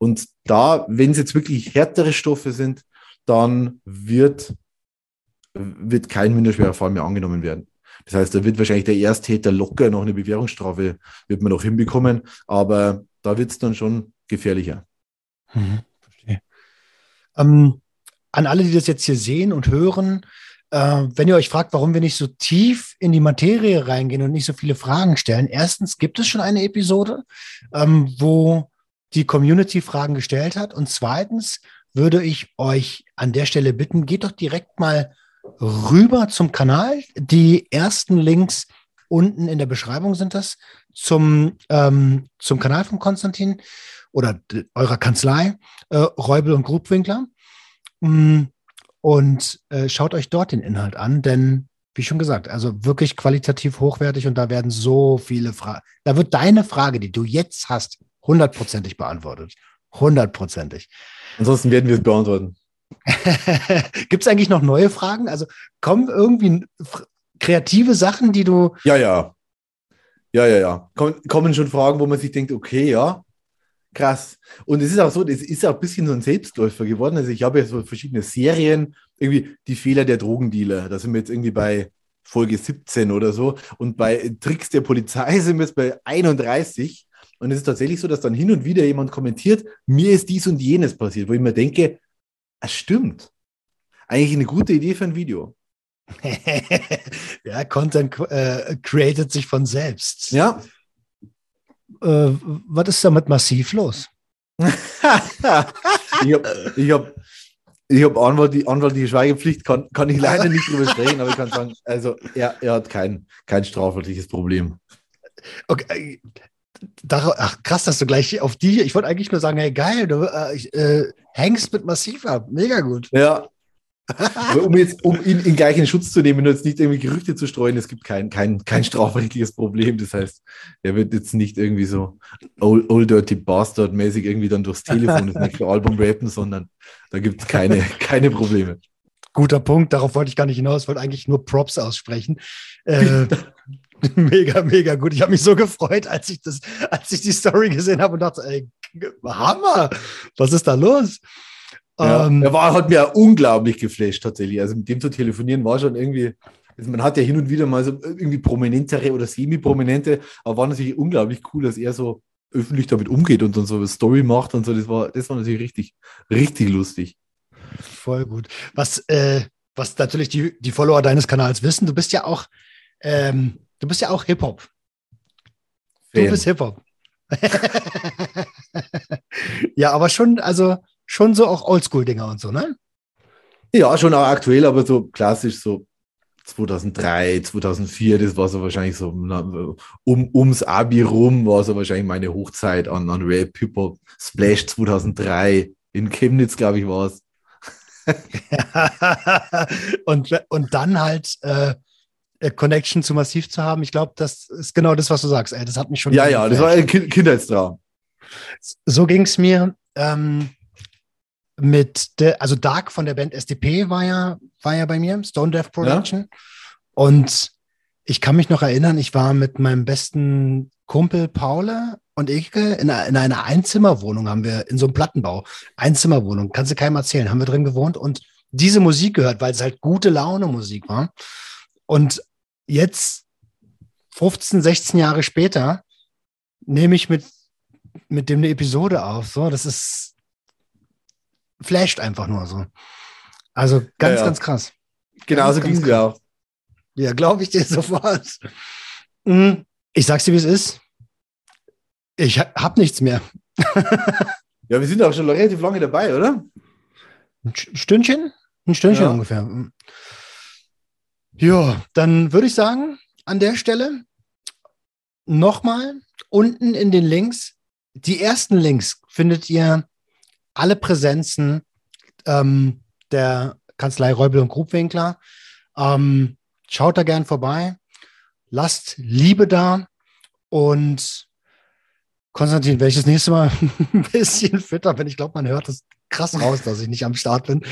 Und da, wenn es jetzt wirklich härtere Stoffe sind, dann wird, wird kein minderschwerer Fall mehr angenommen werden. Das heißt, da wird wahrscheinlich der Ersttäter locker noch eine Bewährungsstrafe, wird man noch hinbekommen, aber da wird es dann schon gefährlicher. Mhm, verstehe. Ähm, an alle, die das jetzt hier sehen und hören, äh, wenn ihr euch fragt, warum wir nicht so tief in die Materie reingehen und nicht so viele Fragen stellen, erstens gibt es schon eine Episode, ähm, wo die Community Fragen gestellt hat. Und zweitens würde ich euch an der Stelle bitten, geht doch direkt mal rüber zum Kanal. Die ersten Links unten in der Beschreibung sind das zum, ähm, zum Kanal von Konstantin oder eurer Kanzlei, äh, Räubel und Grubwinkler. Mm, Und äh, schaut euch dort den Inhalt an, denn wie schon gesagt, also wirklich qualitativ hochwertig und da werden so viele Fragen. Da wird deine Frage, die du jetzt hast, hundertprozentig beantwortet. Hundertprozentig. Ansonsten werden wir es beantworten. [LAUGHS] Gibt es eigentlich noch neue Fragen? Also kommen irgendwie kreative Sachen, die du. Ja, ja. Ja, ja, ja. Kommen, kommen schon Fragen, wo man sich denkt, okay, ja, krass. Und es ist auch so, es ist auch ein bisschen so ein Selbstläufer geworden. Also ich habe ja so verschiedene Serien, irgendwie die Fehler der Drogendealer. Da sind wir jetzt irgendwie bei Folge 17 oder so. Und bei Tricks der Polizei [LAUGHS] sind wir jetzt bei 31. Und es ist tatsächlich so, dass dann hin und wieder jemand kommentiert, mir ist dies und jenes passiert, wo ich mir denke, es stimmt. Eigentlich eine gute Idee für ein Video. [LAUGHS] ja, Content äh, created sich von selbst. Ja. Äh, was ist damit massiv los? [LAUGHS] ich habe ich hab, ich hab Anwalt, die, Anwalt, die Schweigepflicht kann, kann ich leider nicht drüber sprechen, aber ich kann sagen, also er, er hat kein, kein strafrechtliches Problem. Okay. Ach, krass, dass du gleich auf die, ich wollte eigentlich nur sagen, hey, geil, du äh, äh, hängst mit massiv ab, mega gut. Ja, aber um jetzt, um ihn, ihn gleich in Schutz zu nehmen und jetzt nicht irgendwie Gerüchte zu streuen, es gibt kein, kein, kein strafrechtliches Problem. Das heißt, er wird jetzt nicht irgendwie so Old, old Dirty Bastard-mäßig irgendwie dann durchs Telefon das nächste Album rappen, sondern da gibt es keine, [LAUGHS] keine Probleme. Guter Punkt, darauf wollte ich gar nicht hinaus, ich wollte eigentlich nur Props aussprechen. Äh, [LAUGHS] [LAUGHS] mega, mega gut. Ich habe mich so gefreut, als ich das, als ich die Story gesehen habe und dachte, ey, Hammer, was ist da los? Ja, ähm, er war, hat mir unglaublich geflasht tatsächlich. Also mit dem zu telefonieren war schon irgendwie, also man hat ja hin und wieder mal so irgendwie prominentere oder semi-prominente, aber war natürlich unglaublich cool, dass er so öffentlich damit umgeht und dann so eine Story macht und so. Das war, das war natürlich richtig, richtig lustig. Voll gut. Was, äh, was natürlich die, die Follower deines Kanals wissen, du bist ja auch, ähm, du bist ja auch Hip-Hop. Du bist Hip-Hop. [LAUGHS] ja, aber schon, also schon so auch Oldschool-Dinger und so, ne? Ja, schon auch aktuell, aber so klassisch so 2003, 2004, das war so wahrscheinlich so um, ums Abi rum, war so wahrscheinlich meine Hochzeit an, an Rap, Hip-Hop, Splash 2003, in Chemnitz, glaube ich, war es. [LAUGHS] und, und dann halt äh, Connection zu Massiv zu haben, ich glaube, das ist genau das, was du sagst. Ey, das hat mich schon. Ja, ja, das war ein Kindheitstraum. So ging es mir. Ähm, mit der, also Dark von der Band SDP war ja, war ja bei mir, Stone Death Production. Ja. Und ich kann mich noch erinnern, ich war mit meinem besten Kumpel Paul und ich in einer, in einer Einzimmerwohnung haben wir, in so einem Plattenbau, Einzimmerwohnung, kannst du keinem erzählen, haben wir drin gewohnt und diese Musik gehört, weil es halt gute Laune Musik war. Und jetzt, 15, 16 Jahre später, nehme ich mit, mit dem eine Episode auf. So, das ist, flasht einfach nur so. Also ganz, ja, ja. ganz krass. Genauso ging es mir auch. Ja, glaube ich dir [LAUGHS] sofort. Hm, ich sag's dir, wie es ist. Ich hab nichts mehr. ja, wir sind auch schon relativ lange dabei, oder? Ein Stündchen? Ein Stündchen ja. ungefähr. Ja, dann würde ich sagen, an der Stelle nochmal unten in den Links. Die ersten Links findet ihr alle Präsenzen ähm, der Kanzlei Räubel und Grubwinkler. Ähm, schaut da gern vorbei. Lasst Liebe da. Und Konstantin, wenn ich das nächste Mal [LAUGHS] ein bisschen fitter bin, ich glaube, man hört das krass raus, dass ich nicht am Start bin,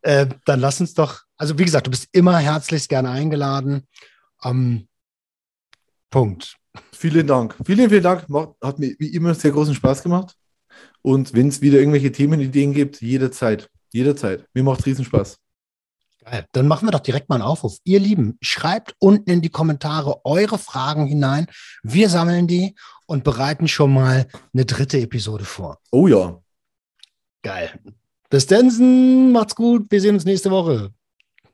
äh, dann lass uns doch, also wie gesagt, du bist immer herzlichst gerne eingeladen. Ähm, Punkt. Vielen Dank. Vielen, vielen Dank. Hat mir wie immer sehr großen Spaß gemacht. Und wenn es wieder irgendwelche Themenideen gibt, jederzeit. Jederzeit. Mir macht es riesen Spaß. Geil. Dann machen wir doch direkt mal einen Aufruf. Ihr Lieben, schreibt unten in die Kommentare eure Fragen hinein. Wir sammeln die und bereiten schon mal eine dritte Episode vor. Oh ja. Geil. Bis dann, macht's gut. Wir sehen uns nächste Woche.